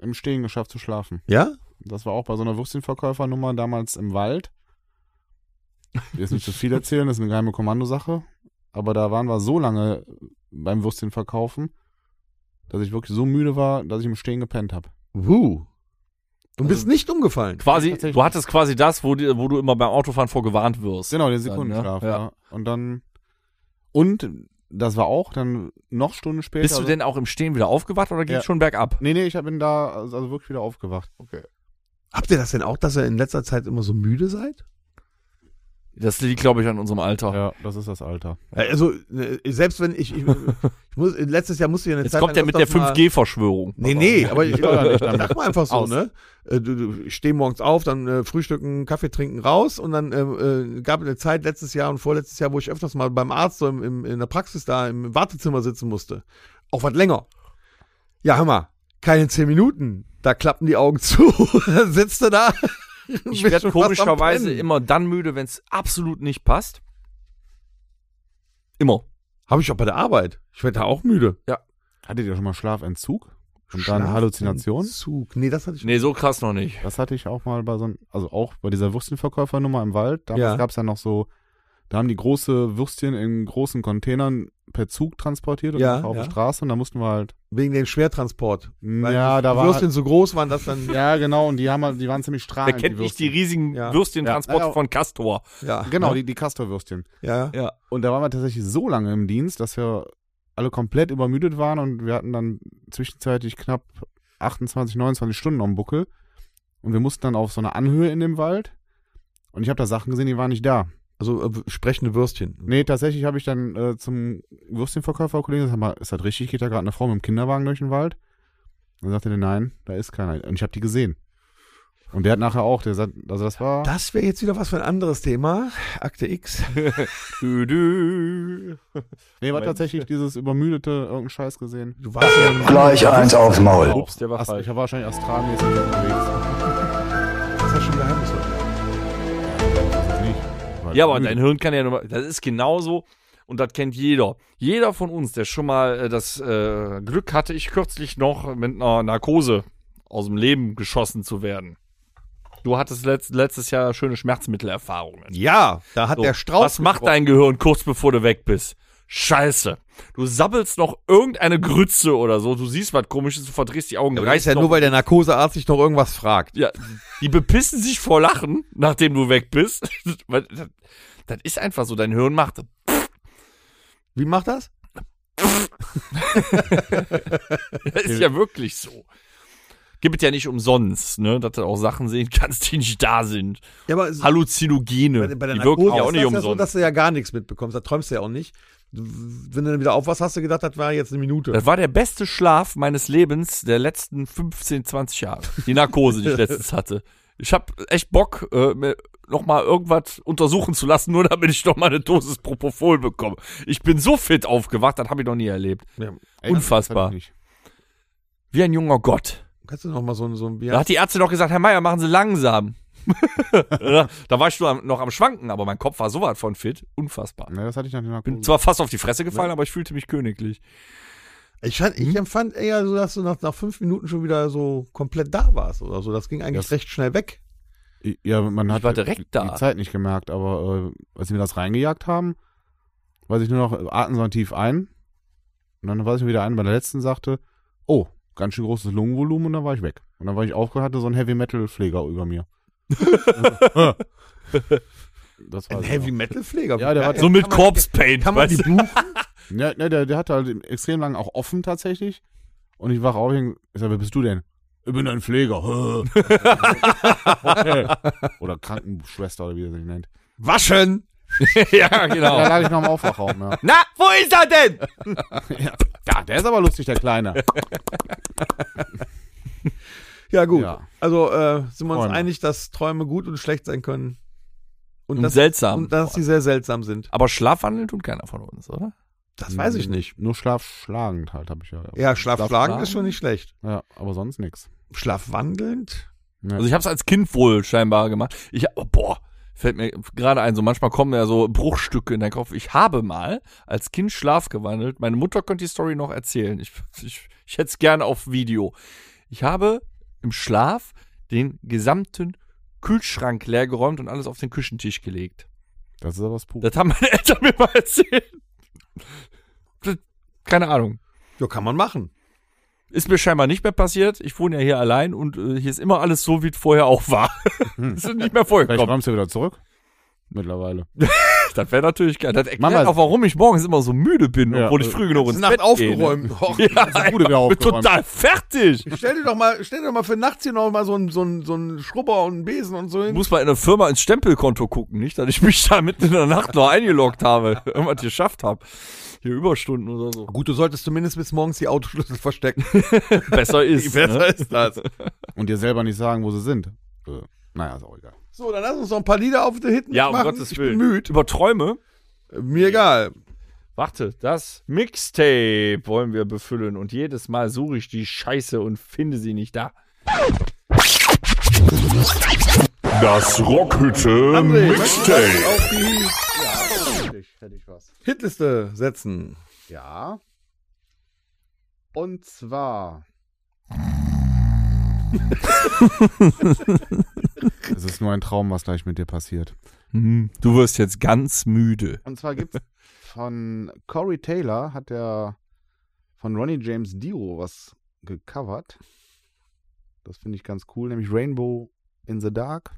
D: im Stehen geschafft zu schlafen.
C: Ja?
D: Das war auch bei so einer Würstchenverkäufernummer damals im Wald. Ich will jetzt nicht zu viel erzählen, das ist eine geheime Kommandosache. Aber da waren wir so lange beim Würstchenverkaufen, dass ich wirklich so müde war, dass ich im Stehen gepennt habe.
C: Wuh. Und bist nicht umgefallen.
B: Quasi, du hattest quasi das, wo, die, wo du immer beim Autofahren vor gewarnt wirst.
D: Genau, den
B: Dann,
D: Sekundenschlaf,
B: ne?
D: ja.
B: Ja.
D: Und dann, und das war auch dann noch Stunden später.
B: Bist du
D: also-
B: denn auch im Stehen wieder aufgewacht oder geht's
D: Ja.
B: schon bergab?
D: Nee, nee, ich bin da also also wirklich wieder aufgewacht. Okay.
C: Habt ihr das denn auch, dass ihr in letzter Zeit immer so müde seid?
B: Das liegt, glaube ich, an unserem Alter.
D: Ja, das ist das Alter.
C: Also, äh, selbst wenn ich, ich, ich muss, letztes Jahr musste ich eine
B: Jetzt
C: Zeit
B: kommt der mit der
C: öfters mal-
B: 5G-Verschwörung.
C: Nee, nee, aber ich,
D: nicht damit.
C: sag mal einfach so,
D: Aus.
C: ne? Äh, Du, du, ich stehe morgens auf, dann äh, frühstücken, Kaffee trinken, raus und dann äh, äh, gab es eine Zeit letztes Jahr und vorletztes Jahr, wo ich öfters mal beim Arzt so im, im, in der Praxis da im Wartezimmer sitzen musste. Auch was länger. Ja, hör mal, keine zehn Minuten. Da klappen die Augen zu. dann sitzt du da.
B: Ich werde komischerweise immer dann müde, wenn es absolut nicht passt. Immer.
C: Habe ich auch bei der Arbeit. Ich werde da auch müde.
D: Hattet ihr schon mal Schlafentzug? Und dann Halluzinationen?
C: Zug. Nee, das hatte ich
B: Nee, so krass noch nicht.
D: Das hatte ich auch mal bei so einem, also auch bei dieser Würstchenverkäufernummer im Wald. Damals
C: Ja.
D: gab's ja noch so, da haben die große Würstchen in großen Containern per Zug transportiert und
C: Ja,
D: auf
C: ja.
D: der Straße und da mussten wir halt,
C: wegen dem Schwertransport. Weil
D: ja,
C: die
D: da war,
C: Würstchen so groß waren, dass dann,
D: ja, genau, und die haben halt, die waren ziemlich
B: Wer
D: strahlend.
B: kennt nicht die riesigen
C: Ja.
B: Würstchentransporte
D: Ja.
B: von Castor?
C: ja.
D: Genau,
B: Ja.
D: die, die Castorwürstchen.
C: Ja.
B: Ja.
D: Und da waren wir tatsächlich so lange im Dienst, dass wir alle komplett übermüdet waren und wir hatten dann zwischenzeitlich knapp 28, 29 Stunden am Buckel. Und wir mussten dann auf so eine Anhöhe in dem Wald. Und ich habe da Sachen gesehen, die waren nicht da.
C: Also äh, sprechende Würstchen.
D: Nee, tatsächlich habe ich dann äh, zum Würstchenverkäufer-Kollegen gesagt, "Sag mal, ist das richtig? Geht da gerade eine Frau mit dem Kinderwagen durch den Wald? Dann sagte der, nein, da ist keiner. Und ich habe die gesehen. Und der hat nachher auch, der sagt, also das war,
C: Das wäre jetzt wieder was für ein anderes Thema. Akte X.
B: Dü, dü.
D: nee, war tatsächlich dieses übermüdete, irgendein Scheiß gesehen.
C: Du warst ja
A: Gleich eins aufs Maul.
B: Ups, der war
D: Ast-
B: falsch.
D: ich war wahrscheinlich astralmäßig unterwegs.
C: das ist ja schon Geheimnis.
D: Halt
B: Ja, aber
D: müde.
B: dein Hirn kann ja nur, das ist genauso und das kennt jeder. Jeder von uns, der schon mal äh, das äh, Glück hatte, ich kürzlich noch mit einer Narkose aus dem Leben geschossen zu werden. Du hattest letzt, letztes Jahr schöne Schmerzmittelerfahrungen.
C: Ja, da hat
B: So,
C: der Strauß.
B: was macht dein Gehirn kurz bevor du weg bist? Scheiße. Du sabbelst noch irgendeine Grütze oder so. Du siehst was komisches, du verdrehst die Augen.
C: Ja, aber das ist ja nur, weil der Narkosearzt sich noch irgendwas fragt.
B: ja, die bepissen sich vor Lachen, nachdem du weg bist. Das, das ist einfach so. Dein Hirn macht.
C: Wie macht das?
B: Das ist ja wirklich so. Gibt es ja nicht umsonst, ne? Dass du auch Sachen sehen kannst, die nicht da sind.
C: Ja, aber
B: Halluzinogene.
C: bei, bei
B: die wirken ja auch
C: ist
B: nicht
C: das ja so,
B: umsonst.
C: dass du ja gar nichts mitbekommst. Da träumst du ja auch nicht. Wenn du dann wieder aufwachst, hast du gedacht, das war jetzt eine Minute.
B: das war der beste Schlaf meines Lebens der letzten 15, 20 Jahre. Die Narkose, die ich letztens hatte. Ich habe echt Bock, äh, mir noch mal irgendwas untersuchen zu lassen, nur damit ich noch mal eine Dosis Propofol bekomme. Ich bin so fit aufgewacht, das habe ich noch nie erlebt.
C: Ja.
D: Ey,
B: unfassbar. Wie ein junger Gott.
C: Kannst du noch mal so, ein- so ein
B: Da hat die Ärzte doch gesagt, Herr Meier, machen Sie langsam. Ja, da war ich nur noch am Schwanken, aber mein Kopf war so weit von fit. Unfassbar.
D: Ne, das hatte ich nach der Narkose.
B: Bin zwar fast auf die Fresse gefallen, aber ich fühlte mich königlich.
C: Ich, fand,
B: Hm?
C: ich empfand eher so, dass du nach, nach fünf Minuten schon wieder so komplett da warst oder so. Das ging eigentlich
D: Das-
C: recht schnell weg.
D: ja, man hat
B: war direkt
D: die,
B: da.
D: die Zeit nicht gemerkt, aber äh, als sie mir das reingejagt haben, weiß ich nur noch, äh, atmen Sie tief ein. Und dann weiß ich mir wieder ein, bei der letzten sagte, oh, ganz schön großes Lungenvolumen und dann war ich weg. Und dann war ich aufgehört, hatte so einen Heavy Metal Pfleger über mir. Das war
C: Ein. Heavy Metal Pfleger.
D: Ja, der war
B: So mit Corpse Paint.
C: Kann man die buchen?
D: Ja, ne, der, der hatte halt extrem lang auch offen tatsächlich. Und ich wach auf, ich sag, wer bist du denn? Ich bin ein Pfleger. Oder Krankenschwester oder wie er sich nennt.
C: Waschen!
B: ja,
D: Da
B: genau.
D: lag ich noch im Aufwachraum, ja.
B: Na, wo ist er denn?
D: Ja, der ist aber lustig, der Kleine.
C: Ja, gut.
D: Ja.
C: Also äh, sind wir uns
D: Träume.
C: einig, dass Träume gut und schlecht sein können. Und,
B: Und
C: dass,
B: seltsam.
C: und dass sie sehr seltsam sind.
B: aber Schlafwandeln tut keiner von uns, oder?
C: Das weiß ich nicht.
D: Nur schlafschlagend halt, habe ich ja.
C: Ja, Schlafschlagen
B: Schlafschlagen?
C: ist schon nicht schlecht.
D: Ja, aber sonst nix.
C: Schlafwandelnd?
D: Ja.
B: Also ich habe es als Kind wohl scheinbar gemacht. Ich, oh, boah, fällt mir gerade ein, so manchmal kommen ja so Bruchstücke in deinen Kopf. Ich habe mal als Kind Schlaf gewandelt. Meine Mutter könnte die Story noch erzählen. Ich, ich, ich hätte es gerne auf Video. Ich habe im Schlaf den gesamten Kühlschrank leergeräumt und alles auf den Küchentisch gelegt.
D: das ist aber was Puh.
B: Das haben meine Eltern mir mal erzählt. Das- Keine Ahnung.
C: Ja, kann man machen.
B: Ist mir scheinbar nicht mehr passiert. Ich wohne ja hier allein und äh, hier ist immer alles so, wie es vorher auch war. das ist nicht mehr
D: Vielleicht
B: vorgekommen.
D: räumst du wieder zurück. Mittlerweile.
B: Das wäre natürlich geil. Das erklärt
D: Mama-
B: auch, warum ich morgens immer so müde bin,
D: Ja.
B: obwohl ich früh genug ins
C: Nacht
B: Bett
C: aufgeräumt.
B: Gehe. Ja,
D: die Bude wieder
B: ich bin
D: aufgeräumt.
B: total fertig.
C: Stell dir doch mal, stell dir doch mal für nachts hier noch mal so einen so einen- so einen Schrubber und einen Besen und so
B: Ich
C: hin.
B: muss mal in der Firma ins Stempelkonto gucken, nicht, dass ich mich da mitten in der Nacht noch eingeloggt habe, irgendwas geschafft habe. Hier Überstunden oder so.
C: Gut, du solltest zumindest bis morgens die Autoschlüssel verstecken.
B: Besser ist. ne?
C: ist das.
D: Und dir selber nicht sagen, wo sie sind. Äh, naja, ist auch egal.
C: So, dann lass uns noch ein paar Lieder auf der Hitten
B: Ja, um
C: machen.
B: Gottes
C: ich
B: Willen.
C: bin müde.
B: Über Träume.
C: Mir egal.
B: Warte, das Mixtape wollen wir befüllen und jedes Mal suche ich die Scheiße und finde sie nicht da.
A: Das Rockhütte
C: André,
A: Mixtape.
C: auf die
D: Ja, ich was.
C: Hitliste setzen.
D: Ja. Und zwar. es ist nur ein Traum, was gleich mit dir passiert.
B: Mhm. Du wirst jetzt ganz müde.
D: Und zwar gibt's von Corey Taylor hat er von Ronnie James Dio was gecovert. Das finde ich ganz cool, nämlich Rainbow in the Dark.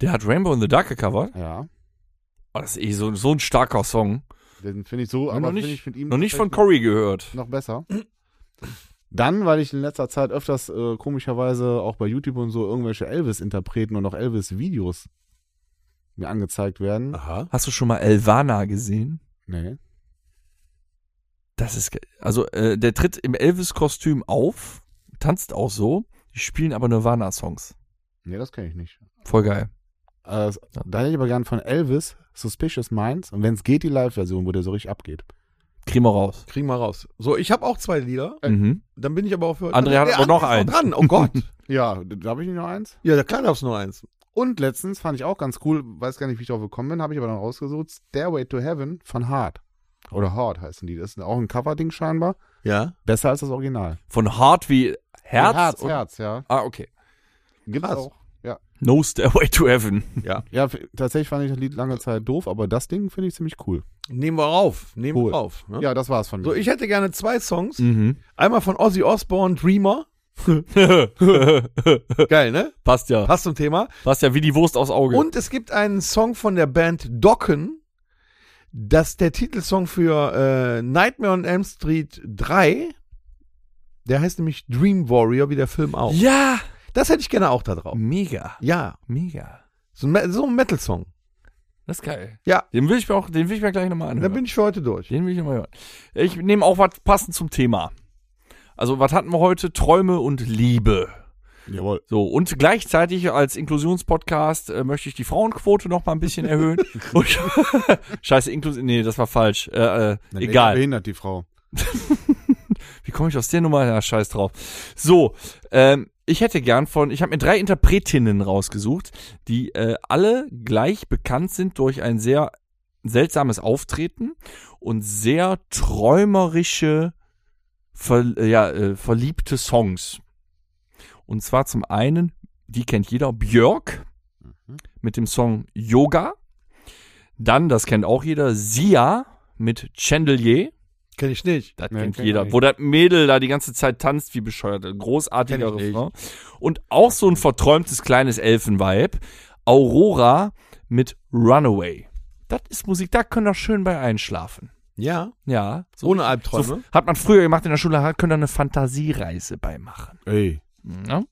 B: Der hat Rainbow in the Dark gecovert.
D: Ja.
B: Oh, das ist eh so, so ein starker Song.
D: Den finde ich so,
B: Noch
D: aber
B: nicht-
D: finde ich mit ihm
B: Noch nicht von Corey gehört.
D: noch besser. Dann, weil ich in letzter Zeit öfters äh, komischerweise auch bei YouTube und so irgendwelche Elvis-Interpreten und auch Elvis-Videos mir angezeigt werden.
C: Aha.
B: Hast du schon mal Elvana gesehen?
D: Nee.
B: Das ist, also äh, der tritt im Elvis-Kostüm auf, tanzt auch so. Die spielen aber Nirvana-Songs.
D: Nee, das kenne ich nicht.
B: Voll geil.
D: Äh, da hätte ich aber gern von Elvis Suspicious Minds und wenn es geht, die Live-Version, wo der so richtig abgeht.
B: Kriegen wir raus.
C: Kriegen wir raus. So, ich habe auch zwei Lieder.
B: Mhm.
C: Dann bin ich aber auch für.
B: André hat
C: Nee,
B: aber noch eins.
C: Dran. Oh Gott.
D: Ja, da habe ich nicht noch eins?
C: ja, der Kleine darfst nur eins.
D: Und letztens fand ich auch ganz cool, weiß gar nicht, wie ich drauf gekommen bin, habe ich aber dann rausgesucht, Stairway to Heaven von Hard. Oder Hard heißen die. Das ist auch ein Coverding scheinbar.
C: Ja.
D: Besser als das Original.
B: Von Hart wie Herz?
D: Herz,
B: und-
D: Herz, ja.
B: Ah, okay.
D: Gibt's
C: Krass.
D: auch.
B: No Stairway to Heaven.
C: Ja.
D: Ja, tatsächlich fand ich das Lied lange Zeit doof, aber das Ding finde ich ziemlich cool.
C: Nehmen wir auf. Nehmen
D: Cool.
C: wir auf. Ne?
D: Ja, das war's von mir.
C: So, ich hätte gerne zwei Songs.
B: Mhm.
C: Einmal von Ozzy Osbourne, Dreamer. Geil, ne?
B: Passt ja.
C: Passt zum Thema.
B: Passt ja wie die Wurst aufs Auge.
C: Und es gibt einen Song von der Band Dokken. Das ist der Titelsong für äh, Nightmare on Elm Street 3. Der heißt nämlich Dream Warrior, wie der Film auch.
B: ja.
C: Das hätte ich gerne auch da drauf.
B: Mega.
C: Ja,
B: Mega.
C: so ein, so ein Metal-Song.
B: Das ist geil.
C: Ja.
B: Den will ich mir auch, den will ich mir gleich nochmal anhören.
C: Dann bin ich für heute durch.
B: Den will ich nochmal hören. Ich nehme auch was passend zum Thema. Also, was hatten wir heute? Träume und Liebe.
D: Jawohl.
B: So, und gleichzeitig als Inklusionspodcast äh, möchte ich die Frauenquote noch mal ein bisschen erhöhen. und, Scheiße, Inklusion, nee, das war falsch. Äh, äh, egal.
D: Behindert die Frau.
B: Wie komme ich aus der Nummer? Ja, scheiß drauf. So, ähm, ich hätte gern von, ich habe mir drei Interpretinnen rausgesucht, die äh, alle gleich bekannt sind durch ein sehr seltsames Auftreten und sehr träumerische, ver, äh, ja, äh, verliebte Songs. Und zwar zum einen, die kennt jeder, Björk mit dem Song Yoga. Dann, das kennt auch jeder, Sia mit Chandelier.
C: Kenn ich nicht.
B: Das
D: Nee,
B: kennt
D: kenn
B: jeder.
D: nicht.
B: Wo das Mädel da die ganze Zeit tanzt wie bescheuert. Großartiger
C: nicht.
B: Refrain. Und auch so ein verträumtes kleines Elfenweib. Aurora mit Runaway. Das ist Musik, da können wir schön bei einschlafen.
C: Ja,
B: Ja. So,
C: ohne
B: so
C: Albträume.
B: hat man früher gemacht in der Schule, hat- können da eine Fantasiereise bei machen.
D: Ey.
B: Ja?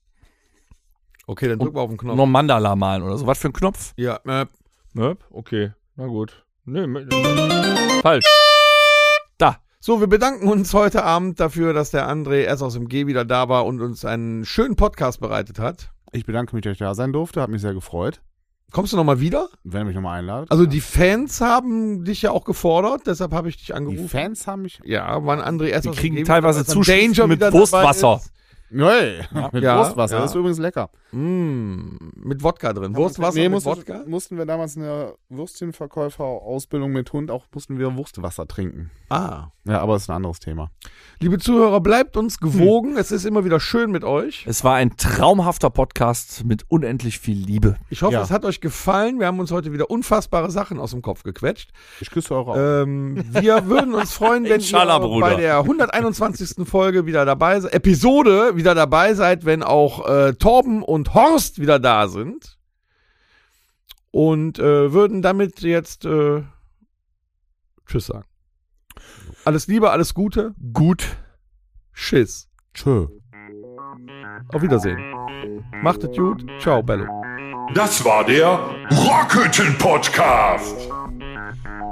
C: okay, dann drück mal auf den Knopf.
B: Noch Mandala malen oder so. Was für ein Knopf?
C: Ja, äh,
B: Möp? Okay. Na gut. Nee, falsch.
C: So, wir bedanken uns heute Abend dafür, dass der André erst aus dem G wieder da war und uns einen schönen Podcast bereitet hat.
D: Ich bedanke mich, dass ich da sein durfte. Hat mich sehr gefreut.
C: Kommst du nochmal wieder?
D: Wenn ihr mich nochmal einladet.
C: Also die Fans haben dich ja auch gefordert, deshalb habe ich dich
D: die
C: angerufen.
D: Fans haben mich.
C: ja, wann André erst
B: Die
C: aus dem
B: kriegen teilweise
C: Danger
B: mit Wurstwasser.
C: ist.
D: Hey, mit
C: Ja,
D: Wurstwasser.
C: ja.
D: Das ist übrigens lecker.
C: Mm, mit Wodka drin. Wurstwasser
D: nee,
C: mit
D: musste,
C: Wodka?
D: mussten wir damals in der Würstchenverkäufer-Ausbildung mit Hund auch, mussten wir Wurstwasser trinken.
C: Ah.
D: Ja, aber das ist ein anderes Thema.
C: Liebe Zuhörer, bleibt uns gewogen. Es ist immer wieder schön mit euch.
B: Es war ein traumhafter Podcast mit unendlich viel Liebe.
C: Ich hoffe,
D: Ja.
C: es hat euch gefallen. Wir haben uns heute wieder unfassbare Sachen aus dem Kopf gequetscht.
D: Ich küsse eure Augen.
C: Ähm, wir würden uns freuen, wenn
B: Inshallah,
C: ihr
B: Bruder.
C: bei der 121. Folge wieder dabei seid, Episode wieder dabei seid, wenn auch äh, Torben und Horst wieder da sind. Und äh, würden damit jetzt äh, Tschüss sagen. Alles Liebe, alles Gute. Gut. Schiss.
D: Tschö.
C: Auf Wiedersehen. Macht es gut. Ciao, Bello.
A: Das war der Rockhütten Podcast.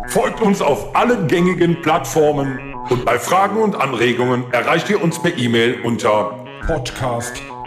A: Folgt uns auf allen gängigen Plattformen und bei Fragen und Anregungen erreicht ihr uns per E-Mail unter podcast